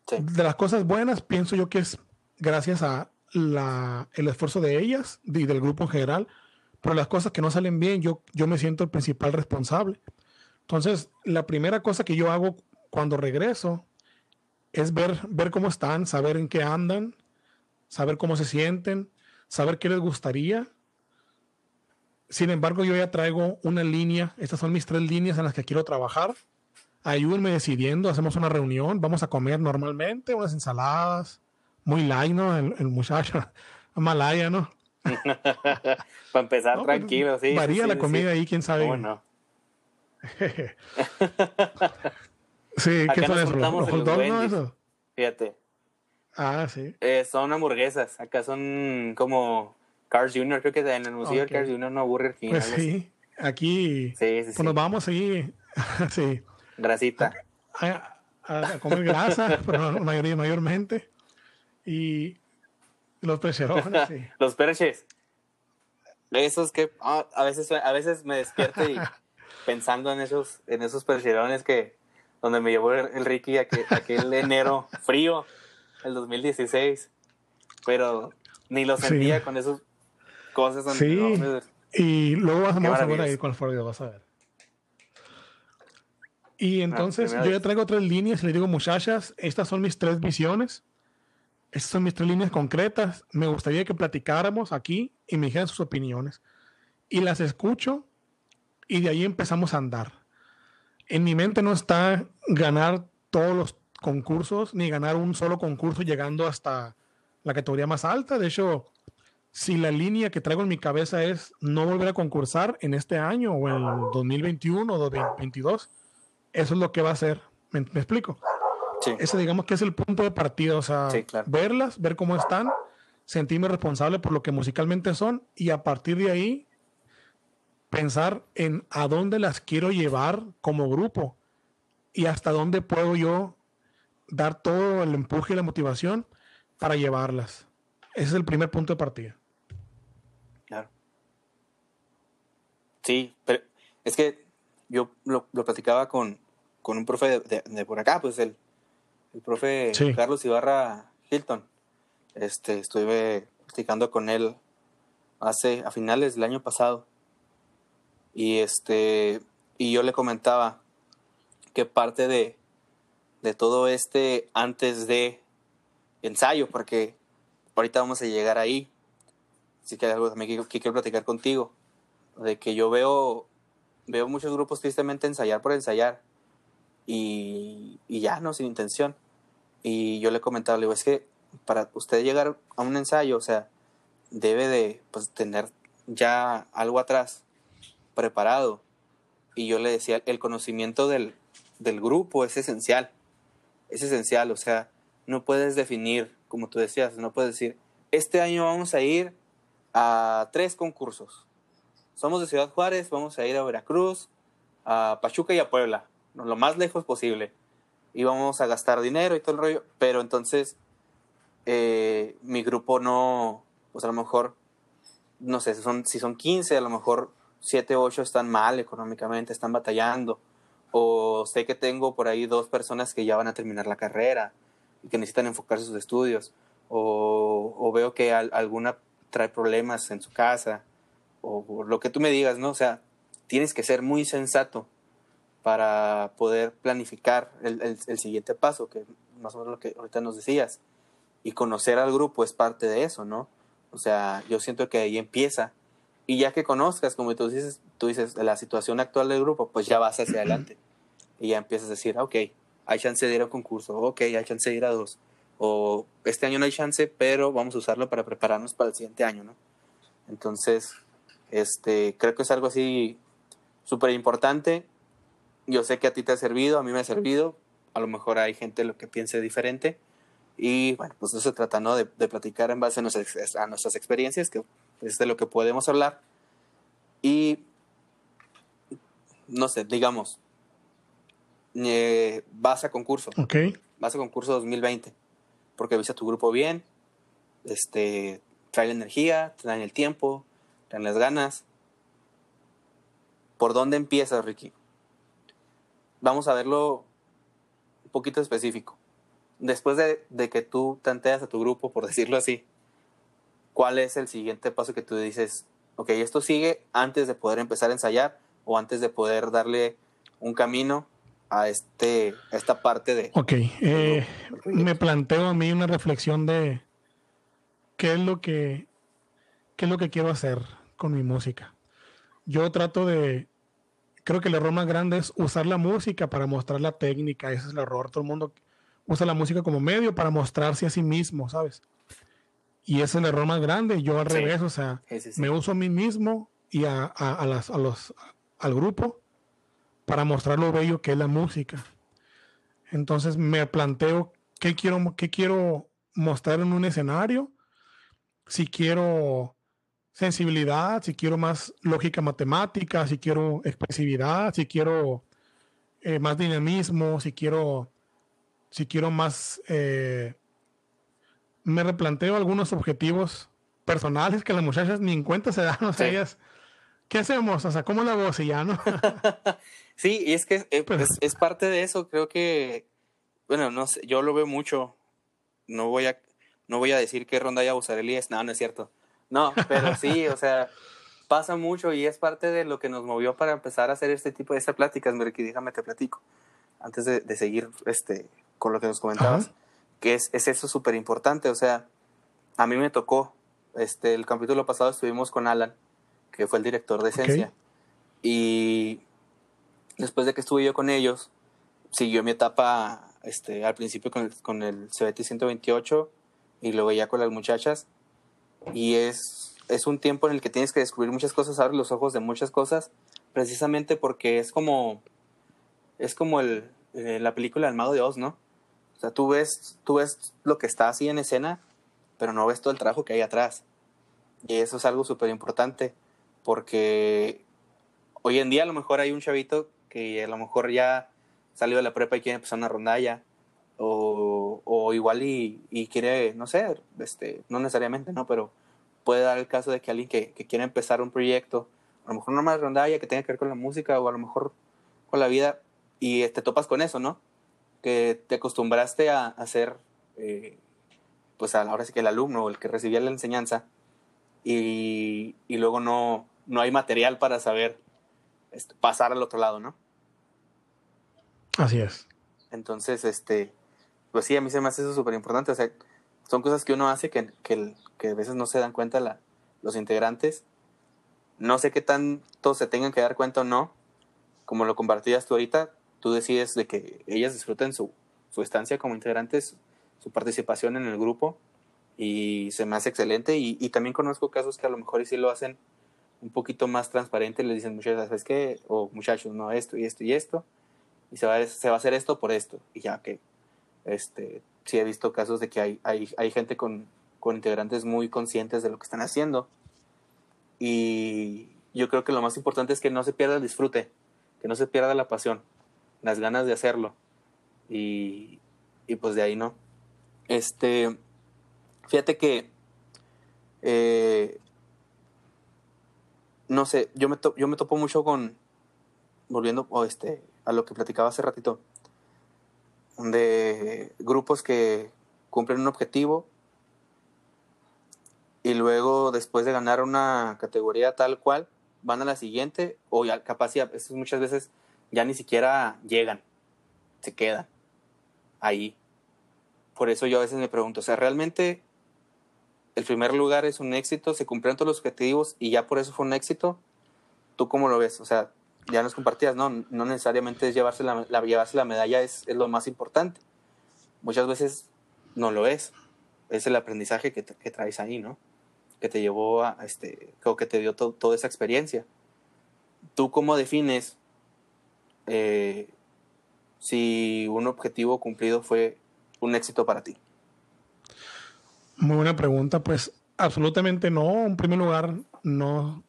Sí. de las cosas buenas, pienso yo que es gracias a la, el esfuerzo de ellas y del grupo en general, pero las cosas que no salen bien, yo, yo me siento el principal responsable. Entonces, la primera cosa que yo hago cuando regreso es ver, ver cómo están, saber en qué andan, saber cómo se sienten, saber qué les gustaría. Sin embargo, yo ya traigo una línea, estas son mis tres líneas en las que quiero trabajar ayúdenme decidiendo, hacemos una reunión, vamos a comer normalmente, unas ensaladas, muy light, ¿no? El, el muchacho, malaya, ¿no? Para empezar, No, pues, tranquilo, sí. Varía sí, la comida sí. ahí, quién sabe. ¿Cómo no? sí, ¿qué son eso? ¿Los hot dogs, no? Eso? Fíjate. Ah, sí. Eh, son hamburguesas. Acá son como Cars Jr. Creo que en el museo Ok. del Cars Jr. no Burger King. Pues así. sí, aquí, Sí, sí, pues sí. nos vamos ahí, sí, Grasita. a, a- a comer grasa, pero mayoría, mayormente, y los pecherones, sí. Los perches. Eso es que ah, a veces a veces me despierto y pensando en esos en esos percherones que donde me llevó el, Ricky aquel, aquel enero frío el 2016 pero ni lo sentía con esas cosas donde sí. y luego vas, a ver ahí con el Florida vas a ver y ah, entonces yo ya traigo tres líneas y le digo muchachas estas son mis tres visiones estas son mis tres líneas concretas. Me gustaría que platicáramos aquí y me dijeran sus opiniones. Y las escucho y de ahí empezamos a andar. En mi mente no está ganar todos los concursos ni ganar un solo concurso llegando hasta la categoría más alta. De hecho, si la línea que traigo en mi cabeza es no volver a concursar en este año o en el 2021 o 2022, eso es lo que va a ser. me explico? Ese digamos que es el punto de partida, o sea, verlas, ver cómo están, sentirme responsable por lo que musicalmente son y a partir de ahí pensar en a dónde las quiero llevar como grupo y hasta dónde puedo yo dar todo el empuje y la motivación para llevarlas. Ese es el primer punto de partida. Claro. Sí, pero es que yo lo, platicaba con, un profe de, por acá, pues el, el profe Carlos Ibarra Hilton. Este, estuve platicando con él hace a finales del año pasado. Y este y yo le comentaba que parte de, de todo este antes de ensayo, porque ahorita vamos a llegar ahí. Así que hay algo también que, quiero platicar contigo. De que yo veo, veo muchos grupos tristemente ensayar por ensayar. Y, ya, no, sin intención. Y yo le comentaba, le digo, es que para usted llegar a un ensayo, o sea, debe de pues, tener ya algo atrás preparado. Y yo le decía, el conocimiento del, del grupo es esencial. Es esencial, o sea, no puedes definir, como tú decías, no puedes decir, este año vamos a ir a tres concursos. Somos de Ciudad Juárez, vamos a ir a Veracruz, a Pachuca y a Puebla, lo más lejos posible. Íbamos a gastar dinero y todo el rollo, pero entonces eh, mi grupo no, pues a lo mejor, no sé, si son, si son 15, a lo mejor 7 o 8 están mal económicamente, están batallando, o sé que tengo por ahí dos personas que ya van a terminar la carrera y que necesitan enfocarse en sus estudios, o, o veo que alguna trae problemas en su casa, o lo que tú me digas, ¿no? O sea, tienes que ser muy sensato para poder planificar el, el, siguiente paso, que más o menos lo que ahorita nos decías. Y conocer al grupo es parte de eso, ¿no? O sea, yo siento que ahí empieza. Y ya que conozcas, como tú dices, tú dices, la situación actual del grupo, pues ya vas hacia adelante. Y ya empiezas a decir, ok, hay chance de ir a un concurso, ok, hay chance de ir a dos. O este año no hay chance, pero vamos a usarlo para prepararnos para el siguiente año, ¿no? Entonces, este, creo que es algo así súper importante yo sé que a ti te ha servido, a mí me ha servido, a lo mejor hay gente lo que piense diferente. Y bueno, pues eso se trata, ¿no? De, platicar en base a nuestras, a nuestras, experiencias, que es de lo que podemos hablar. Y, no sé, digamos, eh, vas a concurso. Ok. Vas a concurso 2020, porque viste a tu grupo bien, este, trae la energía, traen el tiempo, traen las ganas. ¿Por dónde empiezas, Ricky? Vamos a verlo un poquito específico. Después de, que tú tanteas a tu grupo, por decirlo así, ¿cuál es el siguiente paso que tú dices, ok, esto sigue antes de poder empezar a ensayar o antes de poder darle un camino a, este, esta parte de... Ok, eh, me planteo a mí una reflexión de qué es lo que, qué es lo que quiero hacer con mi música. Yo trato de creo que el error más grande es usar la música para mostrar la técnica. Ese es el error. Todo el mundo usa la música como medio para mostrarse a sí mismo, ¿sabes? Y ese es el error más grande. Yo al revés, o sea, me uso a mí mismo y a, a, las, a los, al grupo para mostrar lo bello que es la música. Entonces me planteo qué quiero, qué quiero mostrar en un escenario. Si quiero sensibilidad, si quiero más lógica matemática, si quiero expresividad, si quiero eh, más dinamismo, si quiero, si quiero más... Eh, me replanteo algunos objetivos personales que las muchachas ni en cuenta se dan, o sea, ellas, ¿qué hacemos? O sea, ¿cómo la voz y ya, no? sí, y es que eh, pues, es, parte de eso, creo que, bueno, no sé, yo lo veo mucho, no voy a, no voy a decir qué ronda Busarelli es, no, no es cierto, no, pero sí, o sea, pasa mucho y es parte de lo que nos movió para empezar a hacer este tipo de estas pláticas, Merky, déjame te platico, antes de, seguir este, con lo que nos comentabas, que es, es eso súper importante, o sea, a mí me tocó, este, el capítulo pasado estuvimos con Alan, que fue el director de Esencia, y después de que estuve yo con ellos, siguió mi etapa este, al principio con el, con el CBT 128 y luego ya con las muchachas, y es es un tiempo en el que tienes que descubrir muchas cosas, abrir los ojos de muchas cosas, precisamente porque es como, es como el, eh, la película del mago de Oz, ¿no? O sea, tú ves, tú ves lo que está así en escena, pero no ves todo el trabajo que hay atrás. Y eso es algo súper importante, porque hoy en día a lo mejor hay un chavito que a lo mejor ya salió de la prepa y quiere empezar una rondalla, o, o igual y, y, quiere, no sé, este, no necesariamente, ¿no? Pero puede dar el caso de que alguien que, que quiera empezar un proyecto, a lo mejor no más rondalla que tenga que ver con la música o a lo mejor con la vida, y te topas con eso, ¿no? Que te acostumbraste a, hacer, eh, pues ahora sí que el alumno o el que recibía la enseñanza, y, y luego no, no hay material para saber este, pasar al otro lado, ¿no? Así es. Entonces, este, pues sí, a mí se me hace eso súper importante. O sea, son cosas que uno hace que, que, que a veces no se dan cuenta la, los integrantes. No sé qué tanto se tengan que dar cuenta o no. Como lo compartías tú ahorita, tú decides de que ellas disfruten su, su estancia como integrantes, su participación en el grupo y se me hace excelente y, y, también conozco casos que a lo mejor sí lo hacen un poquito más transparente, le dicen muchas veces que, o muchachos, no, esto y esto y esto, y se va, se va a hacer esto por esto, y ya que este, sí he visto casos de que hay, hay, hay gente con, con integrantes muy conscientes de lo que están haciendo. Y yo creo que lo más importante es que no se pierda el disfrute, que no se pierda la pasión, las ganas de hacerlo. Y, y pues de ahí no. Este, fíjate que, eh, no sé, yo me, yo me topo mucho con, volviendo este, a lo que platicaba hace ratito, de grupos que cumplen un objetivo y luego después de ganar una categoría tal cual van a la siguiente o ya capaz muchas veces ya ni siquiera llegan, se quedan ahí. Por eso yo a veces me pregunto, o sea, ¿realmente el primer lugar es un éxito? ¿Se cumplieron todos los objetivos y ya por eso fue un éxito? ¿Tú cómo lo ves? O sea, ya nos compartías, no, no necesariamente es llevarse la, llevarse la medalla es, es, lo más importante. Muchas veces no lo es. Es el aprendizaje que, que traes ahí, ¿no? Que te llevó a, este, o que te dio toda esa experiencia. ¿Tú cómo defines eh, si un objetivo cumplido fue un éxito para ti? Muy buena pregunta, pues absolutamente no. En primer lugar, no,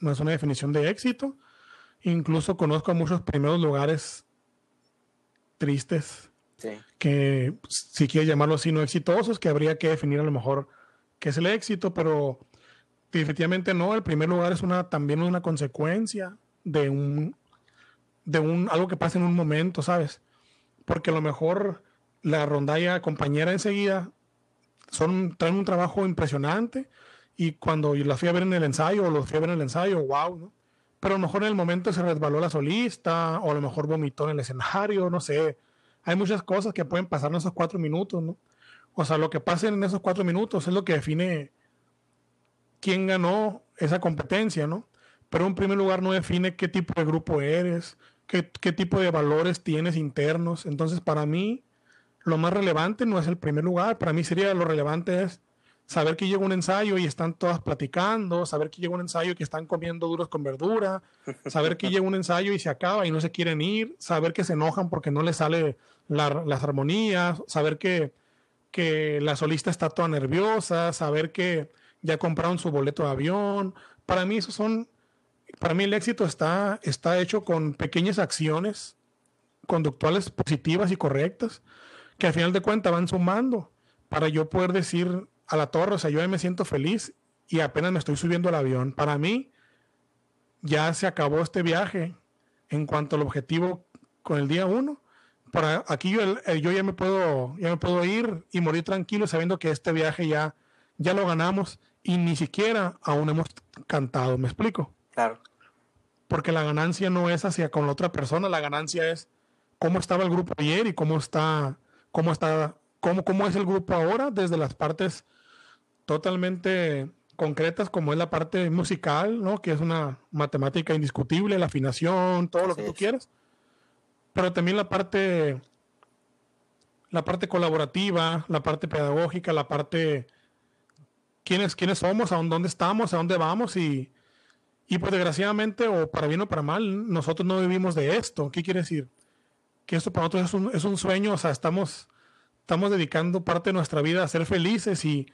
no es una definición de éxito Incluso conozco muchos primeros lugares tristes, que si quieres llamarlo así, no exitosos, que habría que definir a lo mejor qué es el éxito, pero definitivamente no. El primer lugar es una también una consecuencia de un de un algo que pasa en un momento, ¿sabes? Porque a lo mejor la rondalla compañera enseguida son traen un trabajo impresionante y cuando la fui a ver en el ensayo o los fui a ver en el ensayo, wow, ¿no? Pero a lo mejor en el momento se resbaló la solista, o a lo mejor vomitó en el escenario, no sé. Hay muchas cosas que pueden pasar en esos cuatro minutos, ¿no? O sea, lo que pase en esos cuatro minutos es lo que define quién ganó esa competencia, ¿no? Pero en primer lugar no define qué tipo de grupo eres, qué, qué tipo de valores tienes internos. Entonces, para mí, lo más relevante no es el primer lugar, para mí sería lo relevante es saber que llega un ensayo y están todas platicando, saber que llega un ensayo y que están comiendo duros con verdura, saber que llega un ensayo y se acaba y no se quieren ir, saber que se enojan porque no les sale las armonías, saber que, que la solista está toda nerviosa, saber que ya compraron su boleto de avión. Para mí eso son, para mí el éxito está, está hecho con pequeñas acciones conductuales positivas y correctas que al final de cuentas van sumando para yo poder decir a la torre, o sea, yo me siento feliz y apenas me estoy subiendo al avión. Para mí, ya se acabó este viaje en cuanto al objetivo con el día uno. Para aquí yo, yo ya me puedo ya me puedo ir y morir tranquilo sabiendo que este viaje ya ya lo ganamos y ni siquiera aún hemos cantado, ¿me explico? Claro. Porque la ganancia no es hacia con la otra persona, la ganancia es cómo estaba el grupo ayer y cómo está cómo está cómo, cómo es el grupo ahora desde las partes totalmente concretas como es la parte musical, ¿no? Que es una matemática indiscutible, la afinación, todo lo que tú quieras. Pero también la parte la parte colaborativa, la parte pedagógica, la parte quiénes, quiénes somos, a dónde estamos, a dónde vamos y, y pues desgraciadamente o para bien o para mal, nosotros no vivimos de esto. ¿Qué quiere decir? Que esto para nosotros es un, es un sueño, o sea, estamos, estamos dedicando parte de nuestra vida a ser felices y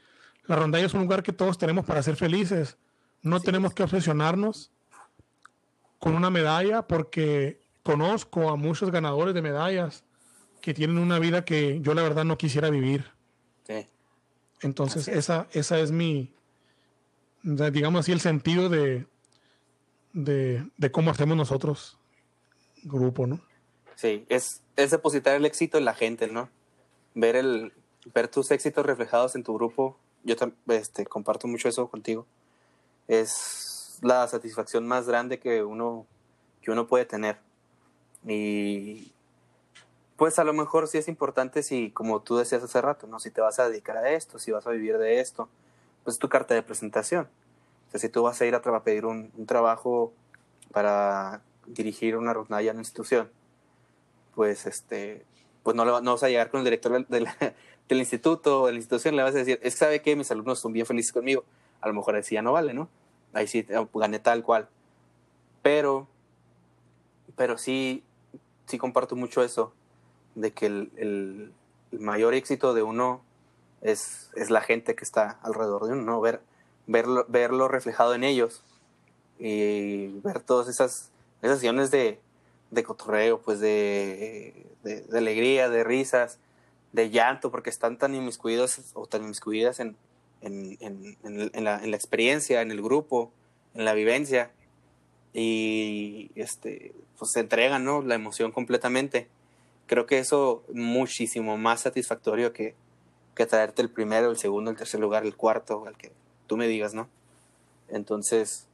la rondalla es un lugar que todos tenemos para ser felices. No tenemos que obsesionarnos con una medalla porque conozco a muchos ganadores de medallas que tienen una vida que yo la verdad no quisiera vivir. Entonces, esa, esa es mi, digamos así, el sentido de, de, de, cómo hacemos nosotros grupo, ¿no? Sí, es, es depositar el éxito en la gente, ¿no? Ver, el, ver tus éxitos reflejados en tu grupo yo este, comparto mucho eso contigo. Es la satisfacción más grande que uno, que uno puede tener. Y pues a lo mejor sí es importante si, como tú decías hace rato, ¿no? si te vas a dedicar a esto, si vas a vivir de esto, pues tu carta de presentación. O sea, si tú vas a ir a, pedir un, trabajo para dirigir una rondalla en una institución, pues este pues no, no vas a llegar con el director de la, del instituto o de la institución le vas a decir, es que sabe que mis alumnos son bien felices conmigo. A lo mejor decía no vale, ¿no? Ahí sí eh, gané tal cual. Pero, pero sí, sí comparto mucho eso, de que el, el, mayor éxito de uno es, es, la gente que está alrededor de uno, ¿no? Ver, verlo, verlo reflejado en ellos y ver todas esas, esas de, de cotorreo, pues de, de alegría, de risas, de llanto porque están tan inmiscuidos o tan inmiscuidas en, en, en, en, la, en la experiencia, en el grupo, en la vivencia y este, pues se entregan ¿no? la emoción completamente. Creo que eso es muchísimo más satisfactorio que, que traerte el primero, el segundo, el tercer lugar, el cuarto, al que tú me digas, ¿no? Entonces,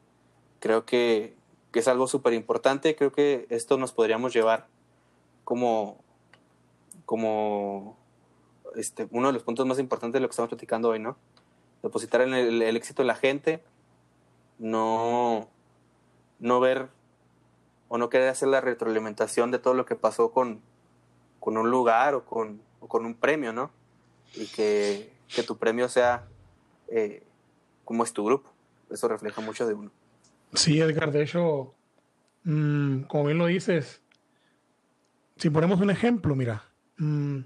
creo que, que es algo súper importante. Creo que esto nos podríamos llevar como, como este, uno de los puntos más importantes de lo que estamos platicando hoy, ¿no? Depositar en el, éxito de la gente, no, no ver o no querer hacer la retroalimentación de todo lo que pasó con, con un lugar o con, con un premio, ¿no? Y que, que tu premio sea eh, como es tu grupo. Eso refleja mucho de uno. Sí, Edgar, de hecho, mm, como bien lo dices, si ponemos un ejemplo, mira, mm,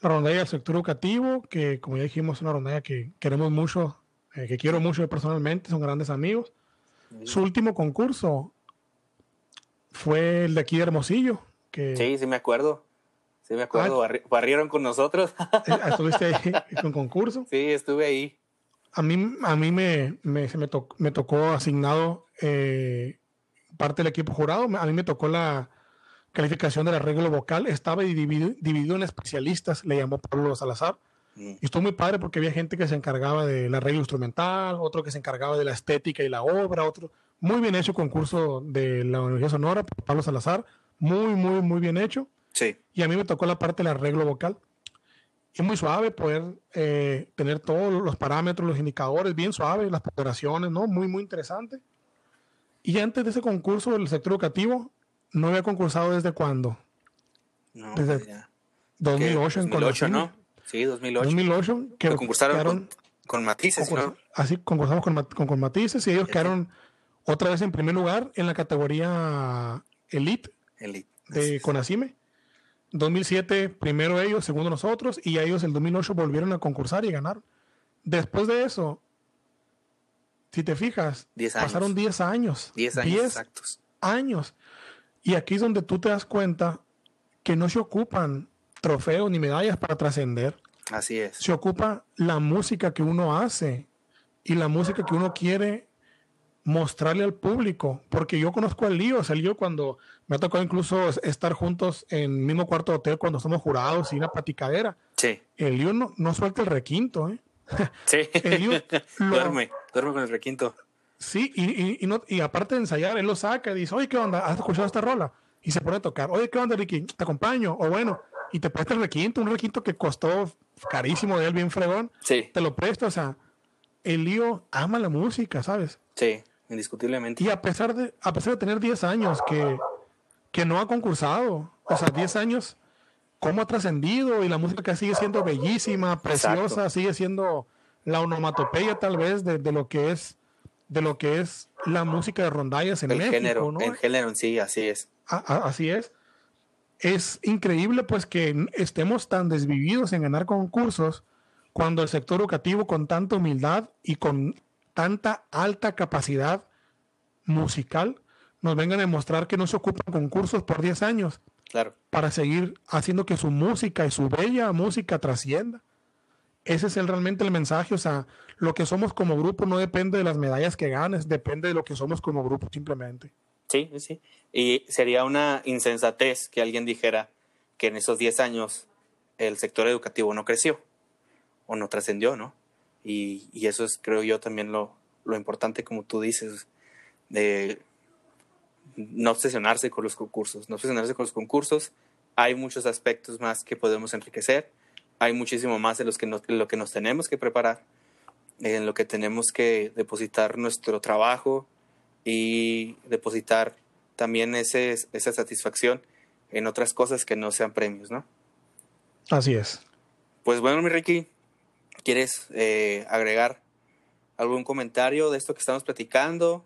la rondalla del sector educativo, que como ya dijimos, es una rondalla que queremos mucho, eh, que quiero mucho personalmente, son grandes amigos. Su último concurso fue el de aquí de Hermosillo. Que, sí, sí me acuerdo. Sí me acuerdo, ah, barrieron con nosotros. Eh, ¿Estuviste ahí con concurso? Sí, estuve ahí. A mí, a mí me, me, me, me tocó asignado eh, parte del equipo jurado. A mí me tocó la, calificación del arreglo vocal estaba dividido, dividido en especialistas, le llamó Pablo Salazar. Mm. Y estuvo muy padre porque había gente que se encargaba del arreglo instrumental, otro que se encargaba de la estética y la obra, otro. Muy bien hecho concurso de la Universidad Sonora, Pablo Salazar. Muy, muy, muy bien hecho. Sí. Y a mí me tocó la parte del arreglo vocal. Y muy suave poder eh, tener todos los parámetros, los indicadores, bien suaves, las operaciones, ¿no? Muy, muy interesante. Y antes de ese concurso del sector educativo, no había concursado desde cuándo? No, desde 2008, 2008 ¿no? Sí, 2008. 2008 que concursaron con, matices, ¿no? Así concursamos con, con, matices y ellos quedaron otra vez en primer lugar en la categoría Elite, Elite. de Conacime. 2007 primero ellos, segundo nosotros y ellos en 2008 volvieron a concursar y ganaron. Después de eso, si te fijas, pasaron 10 años. 10 años exactos. Años. Y aquí es donde tú te das cuenta que no se ocupan trofeos ni medallas para trascender. Así es. Se ocupa la música que uno hace y la música que uno quiere mostrarle al público, porque yo conozco al lío, o sea, el lío cuando me ha tocado incluso estar juntos en el mismo cuarto de hotel cuando somos jurados y una platicadera. Sí. El lío no, no suelta el requinto, ¿eh? Sí. El lío duerme, duerme con el requinto. Sí, y, y, no, y aparte de ensayar, él lo saca y dice, oye, ¿qué onda? ¿Has escuchado esta rola? Y se pone a tocar, oye, ¿qué onda, Ricky? Te acompaño, o bueno, y te presta el requinto, un requinto que costó carísimo de él, bien fregón. Sí. Te lo presta, o sea, el lío ama la música, ¿sabes? Sí, indiscutiblemente. Y a pesar de, a pesar de tener 10 años que, que no ha concursado, o sea, 10 años, cómo ha trascendido y la música sigue siendo bellísima, preciosa, sigue siendo la onomatopeya tal vez de, de, lo que es de lo que es la música de rondallas en el México, género, ¿no? En género, sí, así es. así es. Es increíble pues que estemos tan desvividos en ganar concursos cuando el sector educativo con tanta humildad y con tanta alta capacidad musical nos vengan a demostrar que no se ocupan concursos por 10 años claro. para seguir haciendo que su música y su bella música trascienda. Ese es el, realmente el mensaje, o sea, lo que somos como grupo no depende de las medallas que ganes, depende de lo que somos como grupo simplemente. Sí, sí. Y sería una insensatez que alguien dijera que en esos 10 años el sector educativo no creció o no trascendió, ¿no? Y, y, eso es, creo yo, también lo, lo importante, como tú dices, de no obsesionarse con los concursos, no obsesionarse con los concursos. Hay muchos aspectos más que podemos enriquecer, hay muchísimo más en, los que nos, lo que nos tenemos que preparar, en lo que tenemos que depositar nuestro trabajo y depositar también ese, esa satisfacción en otras cosas que no sean premios, ¿no? Así es. Pues bueno, mi Ricky, ¿quieres eh, agregar algún comentario de esto que estamos platicando?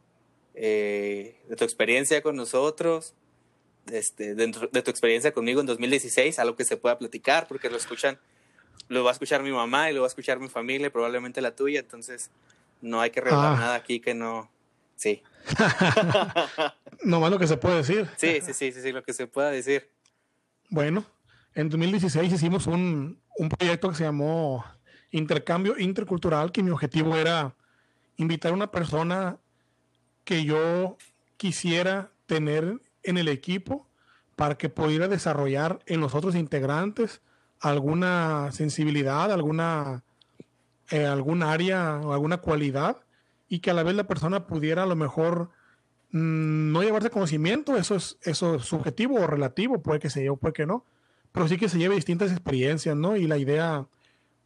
Eh, de tu experiencia con nosotros, este, dentro de tu experiencia conmigo en 2016, algo que se pueda platicar, porque lo escuchan, lo va a escuchar mi mamá y lo va a escuchar mi familia y probablemente la tuya, entonces no hay que revelar Ah. nada aquí que no. Sí. No más lo que se puede decir. Sí, sí, sí, sí, sí, lo que se pueda decir. Bueno, en 2016 hicimos un, un proyecto que se llamó Intercambio Intercultural, que mi objetivo era invitar a una persona que yo quisiera tener en el equipo para que pudiera desarrollar en los otros integrantes alguna sensibilidad, alguna, eh, área o alguna cualidad y que a la vez la persona pudiera a lo mejor mm, no llevarse conocimiento, eso es, eso es subjetivo o relativo, puede que se lleve, puede que no, pero sí que se lleve distintas experiencias, ¿no? Y la idea,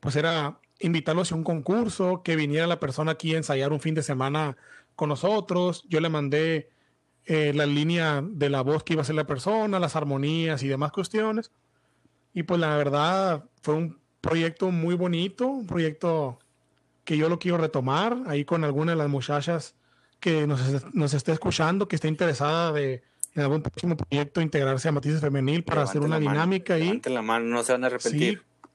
pues era invitarlo hacia un concurso, que viniera la persona aquí a ensayar un fin de semana con nosotros, yo le mandé eh, la línea de la voz que iba a ser la persona, las armonías y demás cuestiones, y pues la verdad fue un proyecto muy bonito, un proyecto que yo lo quiero retomar ahí con alguna de las muchachas que nos, nos esté escuchando, que esté interesada de en algún próximo proyecto integrarse a Matices Femenil para hacer una la mano, dinámica ahí. la mano, no se van a arrepentir. Sí,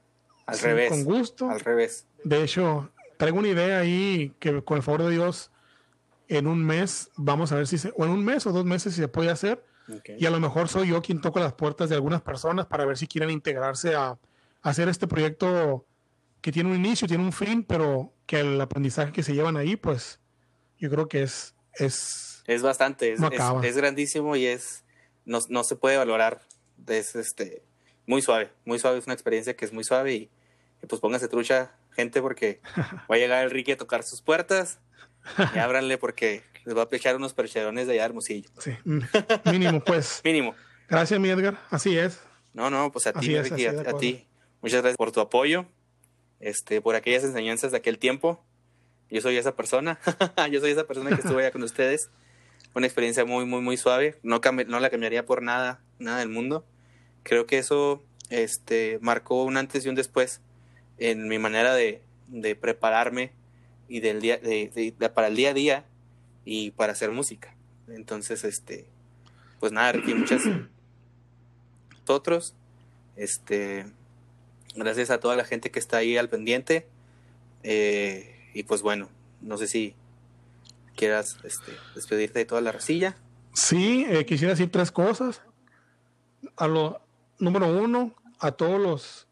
al sí, revés. Con gusto. Al revés. De hecho, traigo una idea ahí que con el favor de Dios en un mes vamos a ver si se, o en un mes o dos meses si se puede hacer. Okay. Y a lo mejor soy yo quien toca las puertas de algunas personas para ver si quieren integrarse a, a hacer este proyecto que tiene un inicio, tiene un fin, pero que el aprendizaje que se llevan ahí, pues yo creo que es... Es, es bastante, es, no es, acaba. es grandísimo y es no, no se puede valorar. Es este, muy suave, muy suave, es una experiencia que es muy suave y, y pues pónganse trucha, gente, porque va a llegar el Ricky a tocar sus puertas y ábranle porque les va a echar unos percherones de allá de Hermosillo. Sí, mínimo, pues. Mínimo. Gracias, mi Edgar. Así es. No, no, pues a ti, es, Ricky, así a, a ti. Muchas gracias por tu apoyo, este, por aquellas enseñanzas de aquel tiempo. Yo soy esa persona, yo soy esa persona que estuvo allá con ustedes. Una experiencia muy, muy, muy suave. No, no la cambiaría por nada, nada del mundo. Creo que eso este, marcó un antes y un después en mi manera de, de prepararme y del día, de- de- para el día a día y para hacer música. Entonces, este, pues nada, Ricky, muchas otros. Este, gracias a toda la gente que está ahí al pendiente. Eh, y pues bueno, no sé si quieras este, despedirte de toda la racilla. Sí, eh, quisiera decir tres cosas. A lo número uno, a todos los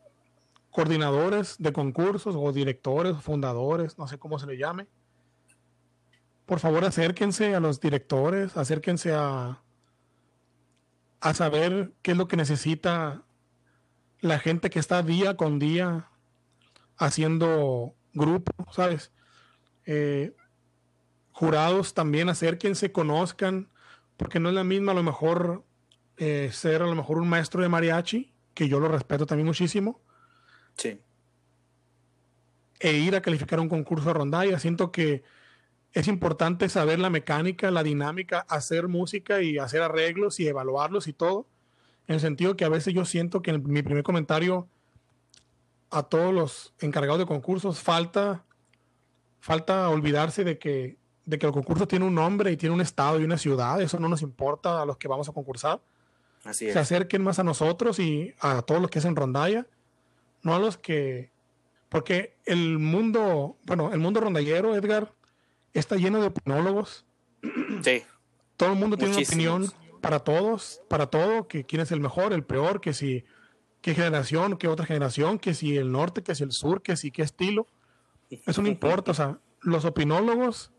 coordinadores de concursos o directores fundadores, no sé cómo se le llame, por favor acérquense a los directores, acérquense a, a saber qué es lo que necesita la gente que está día con día haciendo grupo, ¿sabes? Eh, jurados también acérquense, conozcan, porque no es la misma a lo mejor eh, ser a lo mejor un maestro de mariachi, que yo lo respeto también muchísimo. Sí. E ir a calificar un concurso de rondalla. Siento que es importante saber la mecánica, la dinámica, hacer música y hacer arreglos y evaluarlos y todo. En el sentido que a veces yo siento que en mi primer comentario a todos los encargados de concursos falta, falta olvidarse de que, de que el concurso tiene un nombre y tiene un estado y una ciudad. Eso no nos importa a los que vamos a concursar. Así es. Se acerquen más a nosotros y a todos los que hacen rondalla, no a los que... Porque el mundo, bueno, el mundo rondallero, Edgar, está lleno de opinólogos. Sí. Todo el mundo tiene una opinión para todos, para todo, que quién es el mejor, el peor, que si qué generación, qué otra generación, que si el norte, que si el sur, que si qué estilo. Eso no importa, o sea, los opinólogos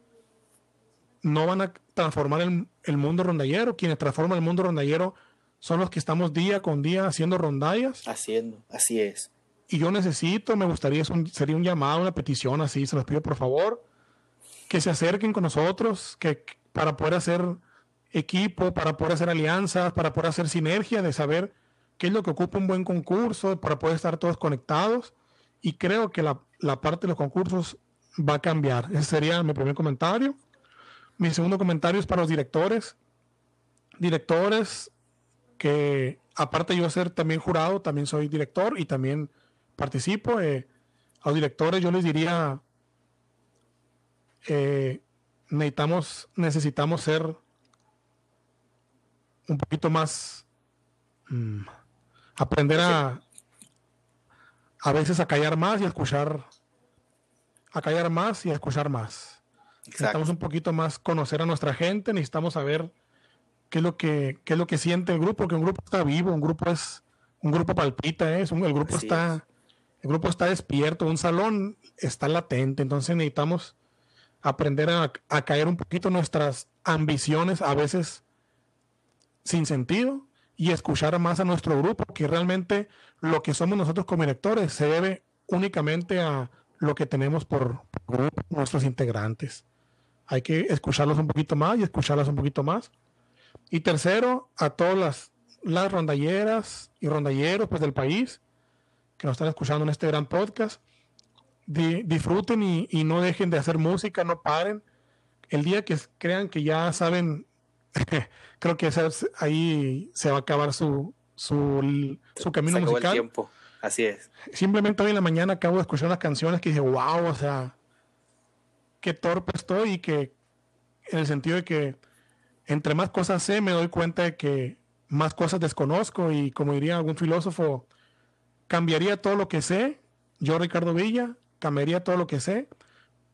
no van a transformar el, el, mundo rondallero, quienes transforman el mundo rondallero son los que estamos día con día haciendo rondallas. Haciendo, así es. Y yo necesito, me gustaría, sería un llamado, una petición así, se los pido por favor, que se acerquen con nosotros, que para poder hacer equipo, para poder hacer alianzas, para poder hacer sinergia, de saber qué es lo que ocupa un buen concurso, para poder estar todos conectados. Y creo que la, la parte de los concursos va a cambiar. Ese sería mi primer comentario. Mi segundo comentario es para los directores. Directores que, aparte yo de ser también jurado, también soy director y también participo. Eh, a los directores yo les diría, eh, necesitamos, necesitamos ser un poquito más, mmm, aprender a, a veces a callar más y a escuchar, a callar más y a escuchar más. Exacto. Necesitamos un poquito más conocer a nuestra gente, necesitamos saber qué es lo que, qué es lo que siente el grupo, que un grupo está vivo, un grupo es, un grupo palpita, ¿eh? es un, el grupo Así está, es. el grupo está despierto, un salón está latente, entonces necesitamos aprender a, caer un poquito nuestras ambiciones, a veces sin sentido, y escuchar más a nuestro grupo, que realmente lo que somos nosotros como directores se debe únicamente a lo que tenemos por, por nuestros integrantes. Hay que escucharlos un poquito más y escucharlas un poquito más. Y tercero, a todas las, las rondalleras y rondalleros pues, del país que nos están escuchando en este gran podcast di, disfruten y, y, no dejen de hacer música, no paren. El día que crean que ya saben, creo que ahí se va a acabar su, su, su camino se musical. El tiempo. Así es. Simplemente hoy en la mañana acabo de escuchar unas canciones que dije, wow, o sea, qué torpe estoy y que en el sentido de que entre más cosas sé, me doy cuenta de que más cosas desconozco y como diría algún filósofo, cambiaría todo lo que sé, yo Ricardo Villa, cambiaría todo lo que sé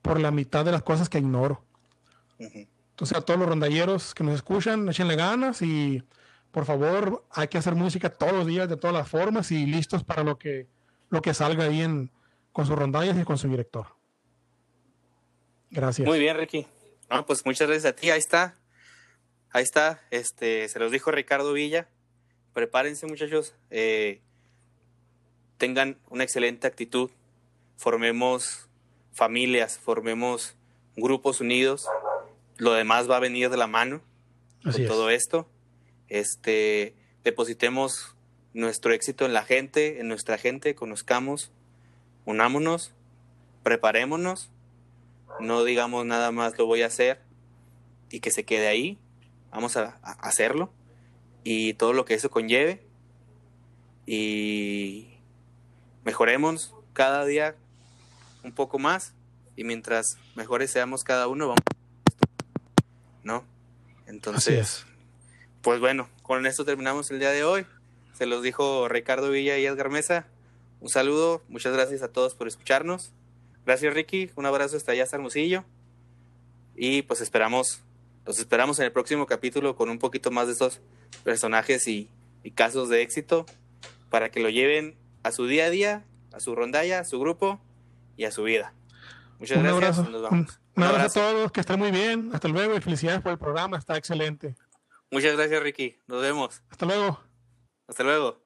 por la mitad de las cosas que ignoro. Uh -huh. Entonces a todos los rondalleros que nos escuchan, échenle ganas y por favor hay que hacer música todos los días de todas las formas y listos para lo que, lo que salga ahí en, con sus rondallas y con su director. Gracias. Muy bien, Ricky. No, pues muchas gracias a ti. Ahí está. Ahí está. Este, se los dijo Ricardo Villa. Prepárense, muchachos. Eh, tengan una excelente actitud. Formemos familias, formemos grupos unidos. Lo demás va a venir de la mano Así con es. todo esto. Este, depositemos nuestro éxito en la gente, en nuestra gente, conozcamos, unámonos, preparémonos, no digamos nada más lo voy a hacer y que se quede ahí, vamos a, a hacerlo y todo lo que eso conlleve y mejoremos cada día un poco más y mientras mejores seamos cada uno vamos no entonces pues bueno con esto terminamos el día de hoy. Se los dijo Ricardo Villa y Edgar Mesa. Un saludo muchas gracias a todos por escucharnos. Gracias Ricky. Un abrazo hasta allá hasta Hermosillo. Y pues esperamos los esperamos en el próximo capítulo con un poquito más de estos personajes y, y casos de éxito para que lo lleven a su día a día, a su rondalla, a su grupo y a su vida. Muchas gracias. Abrazo. Nos vamos. Un, abrazo. a todos, que estén muy bien. Hasta luego y felicidades por el programa, está excelente. Muchas gracias, Ricky. Nos vemos. Hasta luego. Hasta luego.